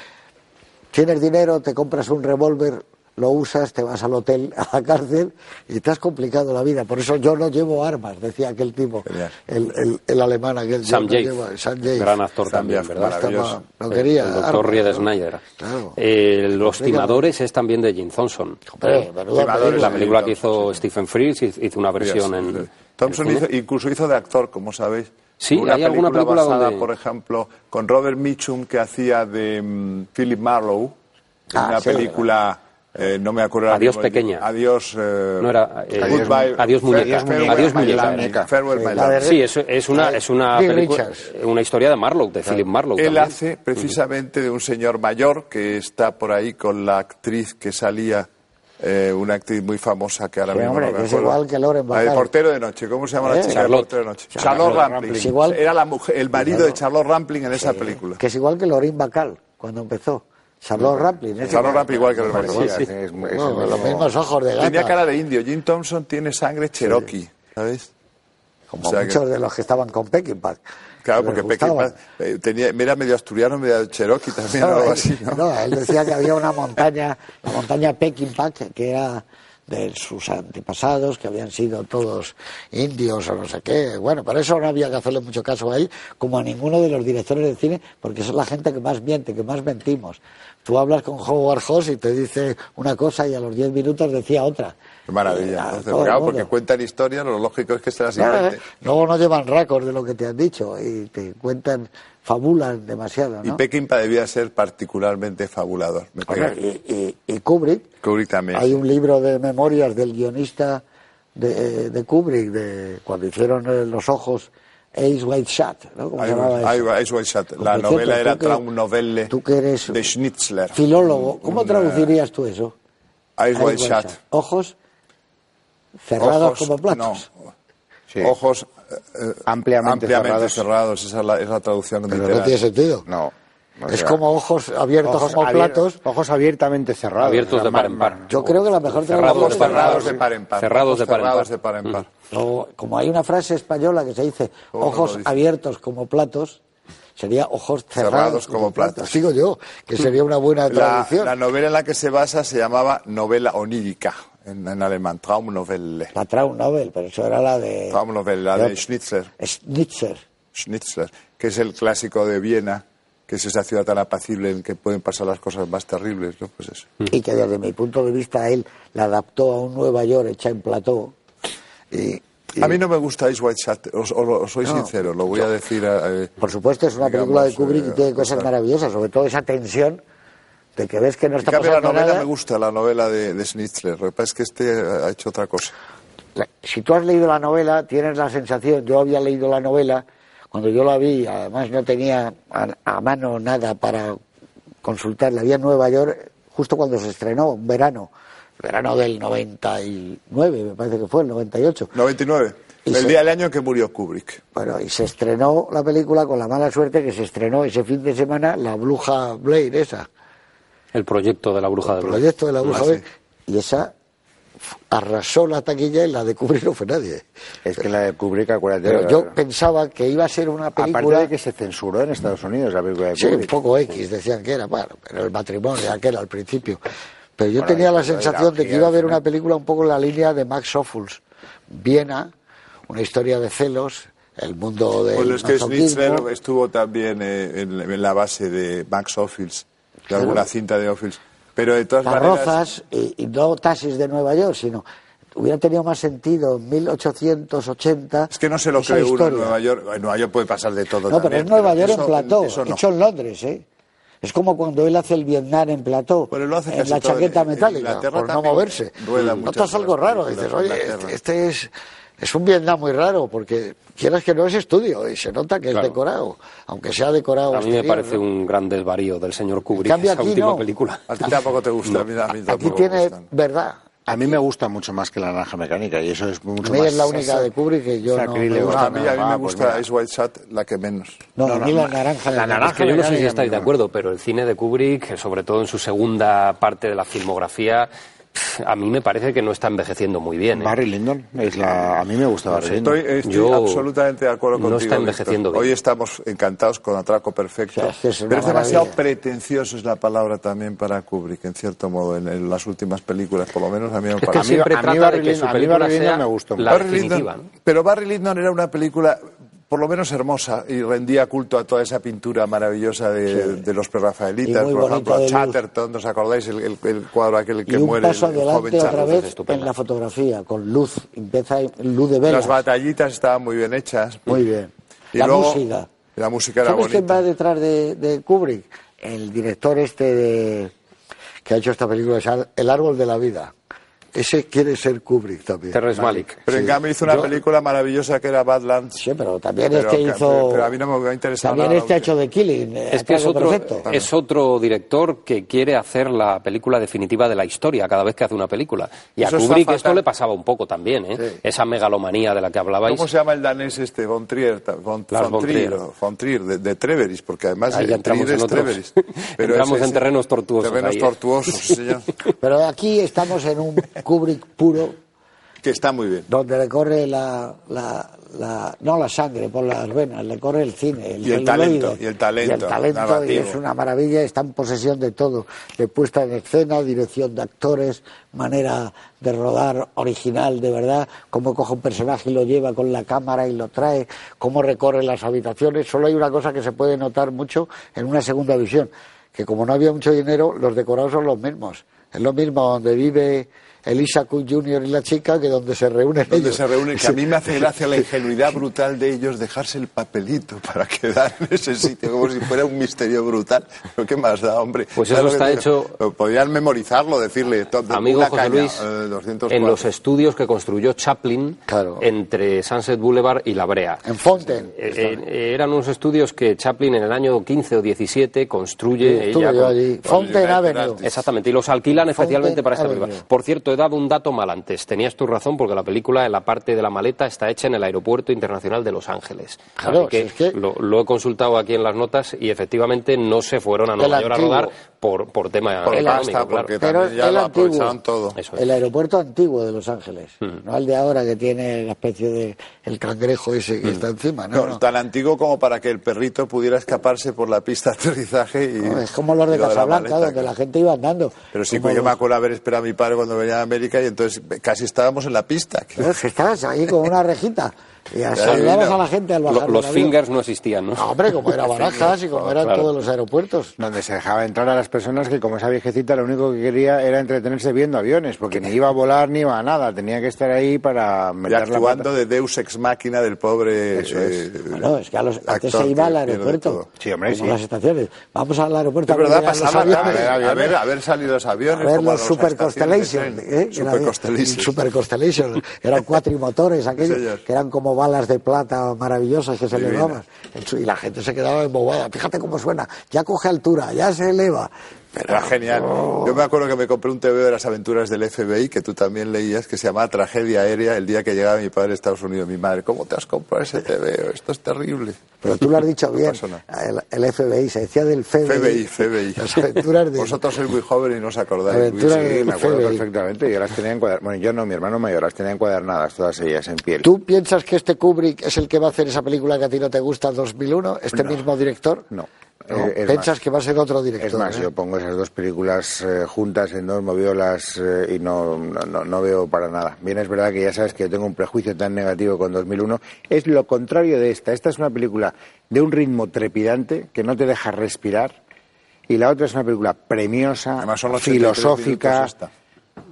tienes dinero, te compras un revólver, lo usas, te vas al hotel, a la cárcel y te has complicado la vida. Por eso yo no llevo armas, decía aquel tipo, el, el, el alemán aquel. Sam no llevo- Sam gran actor Sam también, Jaffe, ¿verdad? no quería el doctor armas, Ried. Claro. Eh, Los timadores es también de Jim Thompson. Timadores, película. La película que Sí, hizo Stephen Frears hizo una versión en. en Thompson hizo- incluso hizo de actor, como sabéis. Sí, una hay alguna película basada, donde- por ejemplo, con Robert Mitchum que hacía de mm, Philip Marlowe, en Ah, una sí, película, eh, no me acuerdo. Adiós, mismo, pequeña. Adiós. eh, No era, eh, Goodbye- Adiós, muñeca. Farewell, Adiós, muñeca. Farewell, my Sí, la es, es una, es una, película- una historia de Marlowe, de Philip Marlowe. Él también. hace precisamente de un señor mayor que está por ahí con la actriz que salía, eh, una actriz muy famosa que ahora Sí, mismo hombre, no me es acuerdo. igual que Lauren La de Bacall. portero de noche, ¿cómo se llama la chica Charlotte. de portero de noche? Charlotte Charlotte Rampling. Rampling. Es igual- Era la mujer, el marido de Charlotte Rampling en esa película. Que es igual que Lorin Bacall, cuando empezó. Charlotte Rampling. Charlotte Rampling igual que los Parecía, maridos. es- es- es los mismo- mismos ojos de gata. Tenía cara de indio. Jim Thompson tiene sangre cherokee, ¿sabes? Como O sea que- muchos de los que estaban con Peckinpah. Claro, porque. Peckinpah eh, tenía, era medio asturiano, medio cherokee también, o algo él, así, ¿no? no, él decía que había una montaña, la montaña Peckinpah, que era de sus antepasados, que habían sido todos indios o no sé qué. Bueno, por eso no había que hacerle mucho caso a él, como a ninguno de los directores de cine, porque son la gente que más miente, que más mentimos. Tú hablas con Howard Hawks y te dice una cosa y a los 10 minutos decía otra. Qué maravilla. Eh, a Entonces, todo el claro, mundo. porque cuentan historias, lo lógico es que se las Claro, invente. ¿eh? Luego no llevan récord de lo que te han dicho y te cuentan, fabulan demasiado, Y. Peckinpah debía ser particularmente fabulador. Me y, y- y Kubrick, Kubrick también. hay un libro de memorias del guionista de, de Kubrick, de cuando hicieron eh, Los Ojos, Ace White Shot, ¿no? ¿Cómo se llamaba eso? Ice White Shot. La cierto, novela tú era Traumnovelle tú que eres de Schnitzler. Filólogo, ¿cómo Un, traducirías tú eso? Ice Ice White Shot. Ojos cerrados Ojos, como platos. no, Sí. Ojos eh, eh, Ampliamente cerrados. cerrados. Esa es la, es la traducción Pero literal. no tiene sentido. No. O es sea, como ojos abiertos ojos como abier- platos. Ojos abiertamente cerrados. Abiertos sea, de par en par. Yo creo que la mejor Cerrados de par en par. cerrados de par en par. Cerrados de par en par. de par en par. Luego, como hay una frase española que se dice ¿Cómo ojos dice? abiertos como platos, sería ojos cerrados, Cerrados como platos. Digo yo, que sería una buena La, traducción. la novela en la que se basa se llamaba novela onírica, en, en alemán, Traumnovelle. La Traum Nobel, pero eso era la de... Traumnovelle, la de Schnitzler. Schnitzer. Schnitzler, que es el clásico de Viena, que es esa ciudad tan apacible en que pueden pasar las cosas más terribles, ¿no? Pues eso. Y que desde mi punto de vista él la adaptó a un Nueva York hecha en plató. Y, y, A mí no me gusta Ice White Shot, os, os- soy No, sincero, lo voy a decir. eh, por supuesto, es una digamos, película de Kubrick y eh, tiene cosas cosa- maravillosas, sobre todo esa tensión de que ves que no está cambio, la pasando novela nada. me gusta, la novela de, de Schnitzler. Lo que pasa es que este ha hecho otra cosa. Si tú has leído la novela, tienes la sensación, yo había leído la novela, cuando yo la vi, además no tenía a, a mano nada para consultarla, había en Nueva York, justo cuando se estrenó, un verano, verano del 99, me parece que fue, el 98. 99, Y el se- día del año que murió Kubrick. Bueno, y se estrenó la película con la mala suerte que se estrenó ese fin de semana la bruja Blair, esa, El proyecto de la bruja de el Blair. proyecto de la bruja Ah, Blair, sí. y esa arrasó la taquilla y la de Kubrick no fue nadie. Es que la de Kubrick, acuérdate. Pero la- yo pensaba que iba a ser una Aparte película... de que se censuró en Estados Unidos la película de Sí, un Kubrick. poco X, decían que era, bueno, pero el matrimonio aquel al principio. Pero yo Bueno, tenía la de sensación de que iba a haber una película un poco en la línea de Max Ophuls. Viena, una historia de celos, el mundo del Bueno, es que. Schnitzler estuvo también eh, en, en la base de Max Ophuls, de Claro. alguna cinta de Ophuls. Pero de todas maneras, y, y no taxis de Nueva York, sino hubiera tenido más sentido en 1880. es que no se lo cree uno en historia. Nueva York. En Nueva York puede pasar de todo No, pero es Nueva York eso- en plató, no. hecho en Londres, ¿eh? Es como cuando él hace el Vietnam en plató, Bueno, lo hace en la chaqueta metálica, por no moverse. rueda muchas Notas algo raro, dices, oye, este, este es, es un Vietnam muy raro, porque quieras que no es estudio, y se nota que Claro. es decorado, aunque sea decorado A mí me parece ¿no? un gran desvarío del señor Kubrick En cambio esa aquí última no. película. A ti tampoco te gusta, a mí, a mí Aquí tiene gustan. verdad. A mí me gusta mucho más que la naranja mecánica y eso es mucho A mí más. es la única de Kubrick que yo no- sacrílego. me No, gusta a mí, a mí me pues gusta. Ice White Shot la que menos. No, No, a mí no, la naranja. la naranja Es que yo no sé si estáis de acuerdo, pero el cine de Kubrick, sobre todo en su segunda parte de la filmografía, a mí me parece que no está envejeciendo muy bien. ¿eh? Barry Lyndon es la... A mí me gusta Barry Lyndon. Estoy, estoy Yo- absolutamente de acuerdo no contigo. está envejeciendo bien. Hoy estamos encantados con Atraco Perfecto. O sea, es que es una pero es demasiado maravilla. pretencioso, es la palabra también para Kubrick, en cierto modo, en, en las últimas películas, por lo menos a mí me Es que parece. siempre a mí trata Barry de que Lyndon- su a mí película Barry Lyndon me gustó la Barry. Lyndon- pero Barry Lyndon era una película por lo menos hermosa y rendía culto a toda esa pintura maravillosa de, de los prerrafaelitas, por ejemplo, luz. Chatterton, ¿os acordáis? El, el- el cuadro aquel que y un muere, paso el, el joven adelante otra Chatterton. vez en la fotografía, con luz, empieza en luz de velas. Las batallitas estaban muy bien hechas. Muy bien. Y la luego, música. La música era ¿Sabes quién bonita. va detrás de, de Kubrick? El director este de, que ha hecho esta película, llama El árbol de la vida. Ese quiere ser Kubrick también. Terrence Malick. Pero en cambio hizo una Yo- película maravillosa que era Badlands. Sí, pero también Pero este que- hizo. pero a mí no me ha interesado También nada este ha hecho de Killing. eh, Es que es otro, Perfecto. es otro director que quiere hacer la película definitiva de la historia cada vez que hace una película. Y Eso a Kubrick esto le pasaba un poco también, ¿eh? Sí. Esa megalomanía de la que hablabais. ¿Cómo se llama el danés este? Von Trier, von, Lars von von Trier, von Trier, de, de Treveris, porque además Ahí entramos Trier en es otros- Treveris. entramos ese- en terrenos tortuosos Terrenos ahí, ¿eh? tortuosos, sí, señor. Pero aquí estamos en un Kubrick puro, que está muy bien. donde le corre la, la, la- no la sangre por las venas, le corre el cine, el Y el talento, y el talento y el talento, y es una maravilla, está en posesión de todo, de puesta en escena, dirección de actores, manera de rodar original, de verdad, cómo coge un personaje y lo lleva con la cámara y lo trae, cómo recorre las habitaciones. Solo hay una cosa que se puede notar mucho en una segunda visión, que como no había mucho dinero, los decorados son los mismos. Es lo mismo donde vive Elisa Cook Jr. y la chica que donde se reúnen Donde ellos. se reúnen, que a mí me hace gracia la ingenuidad brutal de ellos dejarse el papelito para quedar en ese sitio, como si fuera un misterio brutal. Pero qué más da, hombre. Pues ¿Sabes eso está hecho- Podrían memorizarlo, decirle. Amigo José caña, Luis, eh, 204. en los estudios que construyó Chaplin Claro. entre Sunset Boulevard y La Brea. En Fontaine. Eh, eh, eran unos estudios que Chaplin en el año 15 o 17 construye ella con- allí. Fontaine United Avenue. Exactamente, y los alquilan especialmente para esta película. Por cierto, he dado un dato mal antes. Tenías tu razón porque la película en la parte de la maleta está hecha en el Aeropuerto Internacional de Los Ángeles. Claro, Así que, si es que- Lo, lo he consultado aquí en las notas y efectivamente no se fueron a Nueva El York a rodar por, por tema Por económico, pasta, claro. porque Pero también ya el lo antiguo. aprovecharon todo. Es. El aeropuerto antiguo de Los Ángeles, Hmm. no el de ahora que tiene la especie de el cangrejo ese que está encima, ¿no? No, no. tan antiguo como para que el perrito pudiera escaparse por la pista de aterrizaje y... No, es como los de Casablanca, donde la gente iba andando. Pero sí, Como pues yo me acuerdo haber esperado a mi padre cuando venía América y entonces casi estábamos en la pista. Pero es que estabas ahí con una rejita y saludabas a la gente al bajar. los fingers no existían, ¿no? No, hombre, como era Barajas y como eran Claro. todos los aeropuertos. Donde se dejaba entrar a las personas que, como esa viejecita, lo único que quería era entretenerse viendo aviones, porque ni iba a volar ni iba a nada. Tenía que estar ahí para Y meter la actuando de Deus ex máquina del pobre. Eso es. eh, Bueno, es que a los, antes se iba al aeropuerto. Sí, hombre, sí. las estaciones. Vamos al aeropuerto ver verdad, pasaba a ver, a ver, a ver salido los aviones. A ver como los Super de Constellation. ¿eh? Super Constellation. Super Constellation. Eran cuatrimotores aquellos, señor. que eran como balas de plata maravillosas que se Divina. elevaban. Y la gente se quedaba embobada. Fíjate cómo suena. Ya coge altura, ya se eleva. Pero, Era genial. Yo me acuerdo que me compré un TVO de las aventuras del FBI, que tú también leías, que se llamaba Tragedia Aérea, el día que llegaba mi padre a Estados Unidos. Mi madre, ¿cómo te has comprado ese TVO? Esto es terrible. pero tú lo has dicho bien. El, el FBI, se decía del FBI. FBI, FBI. Las aventuras de... Vosotros sois muy jóvenes y no os acordáis. Sí, me acuerdo FBI. perfectamente. Yo las tenía encuadernadas. Bueno, yo no, mi hermano mayor, las tenía encuadernadas todas ellas en piel. ¿Tú piensas que este Kubrick es el que va a hacer esa película que a ti no te gusta, 2001? ¿Este mismo director? No. No, Eh, es ¿Piensas más. que va a ser otro director? Es más, eh? yo pongo esas dos películas eh, juntas en dos moviolas eh, y no, no, no- veo para nada. Bien, es verdad que ya sabes que yo tengo un prejuicio tan negativo con 2001. Es lo contrario de esta. Esta es una película de un ritmo trepidante que no te deja respirar. Y la otra es una película premiosa, Además son los 83 filosófica.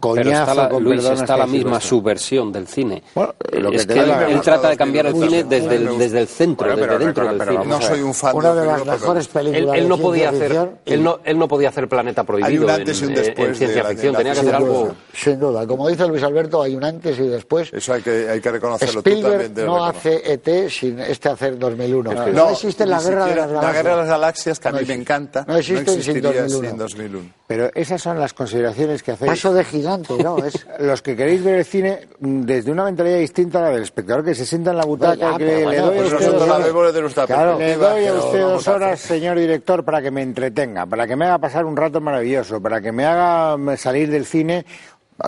Coñazo, Pero está la, con Luis, está la misma esto. subversión del cine. Bueno, lo que es que él, la él trata de cambiar el cine desde el, desde el centro, bueno, pero- desde dentro pero- del pero cine. No soy un fan Una de las mejores Él, películas él de no podía hacer, y- él no, él no podía hacer Planeta Prohibido un antes y un en, después en ciencia de la- ficción. de la Tenía que Sin hacer duda, algo. sin duda. Como dice Luis Alberto, hay un antes y después. Eso hay que, hay que reconocerlo. Tú Spielberg también debes no hace ET sin este hacer 2001. No, No, existe la guerra de las La galaxias. guerra de las galaxias, que a mí me encanta, No existe sin existiría 2001. sin 2001. Pero esas son las consideraciones que hacéis. Paso de ¿no? Es... Los que queréis ver el cine mm, desde una mentalidad distinta a la del espectador que se sienta en la butaca Ya, que pero le bueno, doy pues usted dos horas- Claro, le perspectiva, doy a usted dos horas, señor director, para que me entretenga, para que me haga pasar un rato maravilloso, para que me haga mm, salir del cine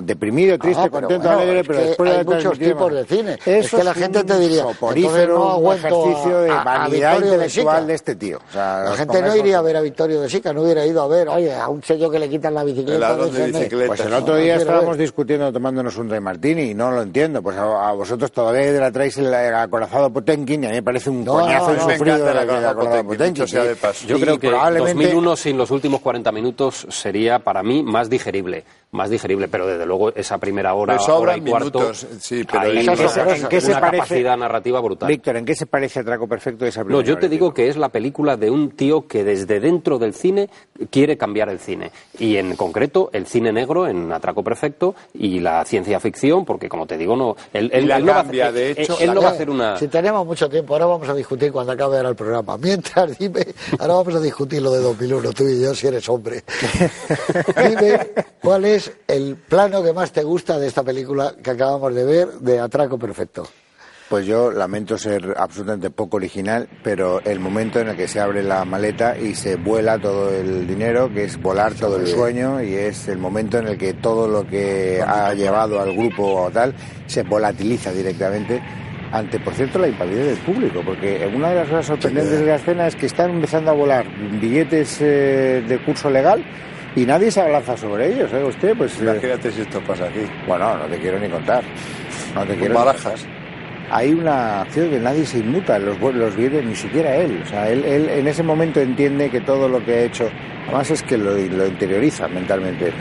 deprimido, triste, Ah, pero contento, bueno, alegre, pero después de hay la muchos tipos de cine. Eso Es que la gente te diría, entonces no un aguanto ejercicio de a- a vanidad Vittorio de intelectual de este tío. O sea, La gente no iría a ver a Vittorio de Sica, no hubiera ido a ver, oye, a un sello que le quitan la bicicleta. El de bicicleta. Pues el No, otro no día quiero estábamos ver. discutiendo tomándonos un Rey Martini y no lo entiendo. Pues a, a vosotros todavía la traéis el acorazado Potenkin y a mí me parece un No, coñazo no, no, insufrido el el acorazado de paso. Yo creo que probablemente 2001 sin los últimos 40 minutos sería para mí más digerible, más digerible, pero desde luego esa primera hora, sobran hora y cuarto, minutos, sí, pero hay eso una, es horroroso. ¿En qué se una parece- capacidad narrativa brutal. Víctor, ¿en qué se parece Atraco Perfecto de esa No, primera yo te digo que es la película de un tío que desde dentro del cine quiere cambiar el cine. Y en concreto el cine negro en Atraco Perfecto y la ciencia ficción, porque como te digo, no, él, él- la él no va a cambia, hacer, de él- hecho, él la no va a hacer una... Si tenemos mucho tiempo, ahora vamos a discutir cuando acabe ahora el programa. Mientras, dime, ahora vamos a discutir lo de 2001, tú y yo, si eres hombre. dime, ¿cuál es el plano que más te gusta de esta película que acabamos de ver, de Atraco Perfecto? Pues yo lamento ser absolutamente poco original, pero el momento en el que se abre la maleta y se vuela todo el dinero, que es volar todo el sueño, y es el momento en el que todo lo que ha llevado al grupo o tal se volatiliza directamente ante, por cierto, la impavidez del público, porque una de las cosas sorprendentes de la escena es que están empezando a volar billetes eh, de curso legal y nadie se abalanza sobre ellos, ¿eh? Usted, pues... eh, Imagínate si esto pasa aquí. bueno, no te quiero ni contar. No te quiero ni barajas. hay una acción que nadie se inmuta los, los billetes, ni siquiera él. O sea, él, él en ese momento entiende que todo lo que ha hecho, además es que lo, lo interioriza mentalmente.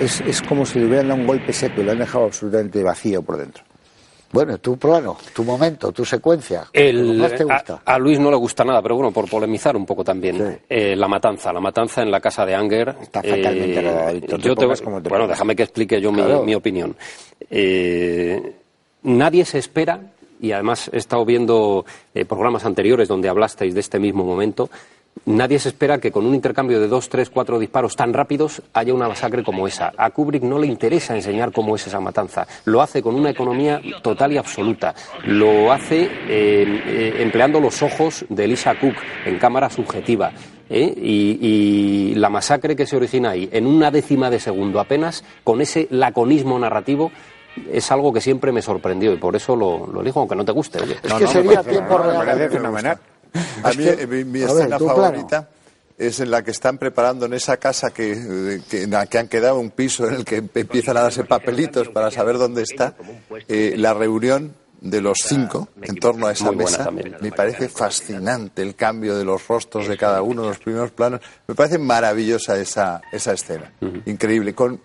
es, es como si le hubieran dado un golpe seco y lo han dejado absolutamente vacío por dentro. Bueno, tu plano, tu momento, tu secuencia, El- más te gusta. A, a Luis no le gusta nada, pero bueno, por polemizar un poco también. Sí. Eh, la matanza, la matanza en la casa de Anger. Está fatalmente eh, te yo te, pongas como te bueno, déjame que explique yo mi- Claro. mi, opinión. Eh, nadie se espera, y además he estado viendo eh, programas anteriores donde hablasteis de este mismo momento. Nadie se espera que con un intercambio de dos, tres, cuatro disparos tan rápidos haya una masacre como esa. A Kubrick no le interesa enseñar cómo es esa matanza. Lo hace con una economía total y absoluta. Lo hace eh, eh, empleando los ojos de Lisa Cook en cámara subjetiva. ¿eh? Y, y la masacre que se origina ahí, en una décima de segundo apenas, con ese laconismo narrativo, es algo que siempre me sorprendió y por eso lo, lo elijo, aunque no te guste. Oye. Es que sería tiempo me real. A Es mí, que- eh, mi, mi a ver, escena plano. favorita es en la que están preparando en esa casa que, eh, que, en la que han quedado un piso en el que empiezan a darse papelitos para saber dónde está, eh, la reunión de los cinco en torno a esa mesa. Me parece fascinante el cambio de los rostros de cada uno, los primeros planos. Me parece maravillosa esa, esa escena. Increíble. Con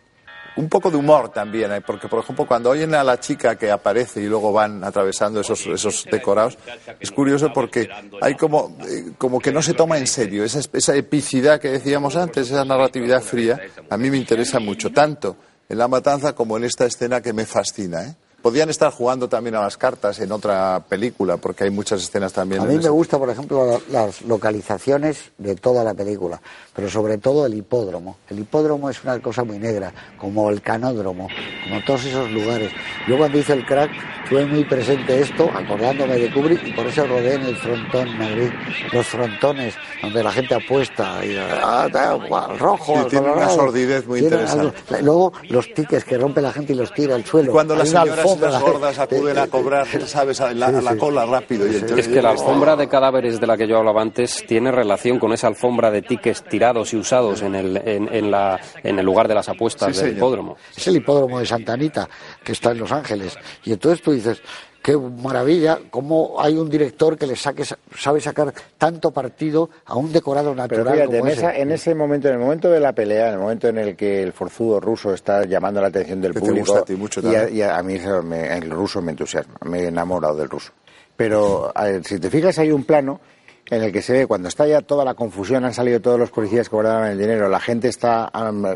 un poco de humor también, ¿eh? porque por ejemplo cuando oyen a la chica que aparece y luego van atravesando esos, esos decorados, es curioso porque hay como, eh, como que no se toma en serio esa, esa epicidad que decíamos antes, esa narratividad fría, a mí me interesa mucho, tanto en La Matanza como en esta escena que me fascina. ¿eh? Podían estar jugando también a las cartas en otra película, porque hay muchas escenas también. A mí me esa. gusta, por ejemplo, las localizaciones de toda la película, pero sobre todo el hipódromo. El hipódromo es una cosa muy negra, como el canódromo, como todos esos lugares. Yo cuando hice el crack tuve muy presente esto, acordándome de Kubrick, y por eso rodé en el frontón Madrid, los frontones donde la gente apuesta, y ah, rojo, Sí, tiene una sordidez muy interesante. algo- Luego los tickets que rompe la gente y los tira al suelo. Cuando Hay las alfombra. gordas acuden a cobrar, ¿sabes? A la, a la cola rápido. Y entonces- Es que la alfombra de cadáveres de la que yo hablaba antes tiene relación con esa alfombra de tickets tirados y usados en el, en, en la, en el lugar de las apuestas Sí, del señor. hipódromo. Es el hipódromo de Santa Anita, que está en Los Ángeles. Y entonces tú dices, qué maravilla, cómo hay un director que le saque, sabe sacar tanto partido a un decorado Pero natural fíjate, como en, ese. esa- en ese momento, en el momento de la pelea, en el momento en el que el forzudo ruso está llamando la atención del público, gusta a ti mucho y a, y a- a mí me- el ruso me entusiasma, me he enamorado del ruso. Pero a ver, si te fijas, hay un plano en el que se ve cuando está ya toda la confusión, han salido todos los policías que guardaban el dinero, la gente está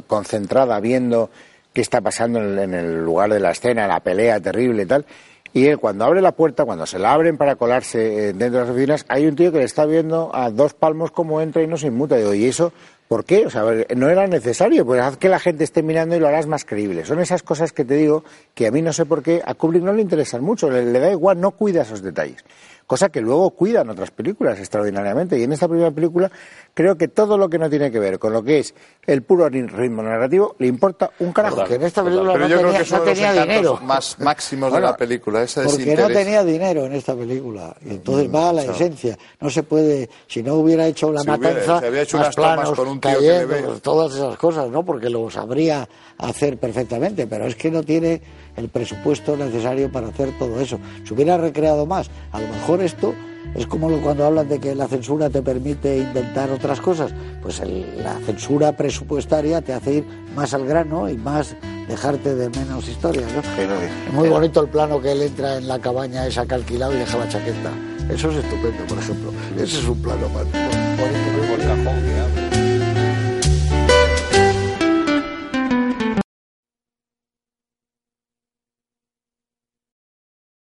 concentrada viendo qué está pasando en el lugar de la escena, la pelea terrible y tal. Y él, cuando abre la puerta, cuando se la abren para colarse eh, dentro de las oficinas, hay un tío que le está viendo a dos palmos cómo entra y no se inmuta. Digo, ¿y eso por qué? O sea, no era necesario, pues haz que la gente esté mirando y lo harás más creíble. Son esas cosas que te digo que a mí no sé por qué a Kubrick no le interesan mucho, le, le da igual, no cuida esos detalles. Cosa que luego cuidan otras películas extraordinariamente. Y en esta primera película creo que todo lo que no tiene que ver con lo que es el puro ritmo narrativo le importa un carajo. Porque en esta película Pero no yo creo tenía, que no los tenía dinero. más máximos de la película. Ese Porque no tenía dinero en esta película. Y entonces va a la esencia. No se puede, si no hubiera hecho la Si hubiera- matanza, si había hecho más planos, con un tío que cayendo, le ve. pues, todas esas cosas, ¿no? Porque lo sabría hacer perfectamente, pero es que no tiene el presupuesto necesario para hacer todo eso. Si hubiera recreado más, a lo mejor esto es como lo- cuando hablan de que la censura te permite inventar otras cosas, pues el- la censura presupuestaria te hace ir más al grano y más dejarte de menos historias, ¿no? Pero, Es muy bonito el plano que él entra en la cabaña esa que ha alquilado y deja la chaqueta. Eso es estupendo, por ejemplo. Ese es un plano más bonito. el cajón que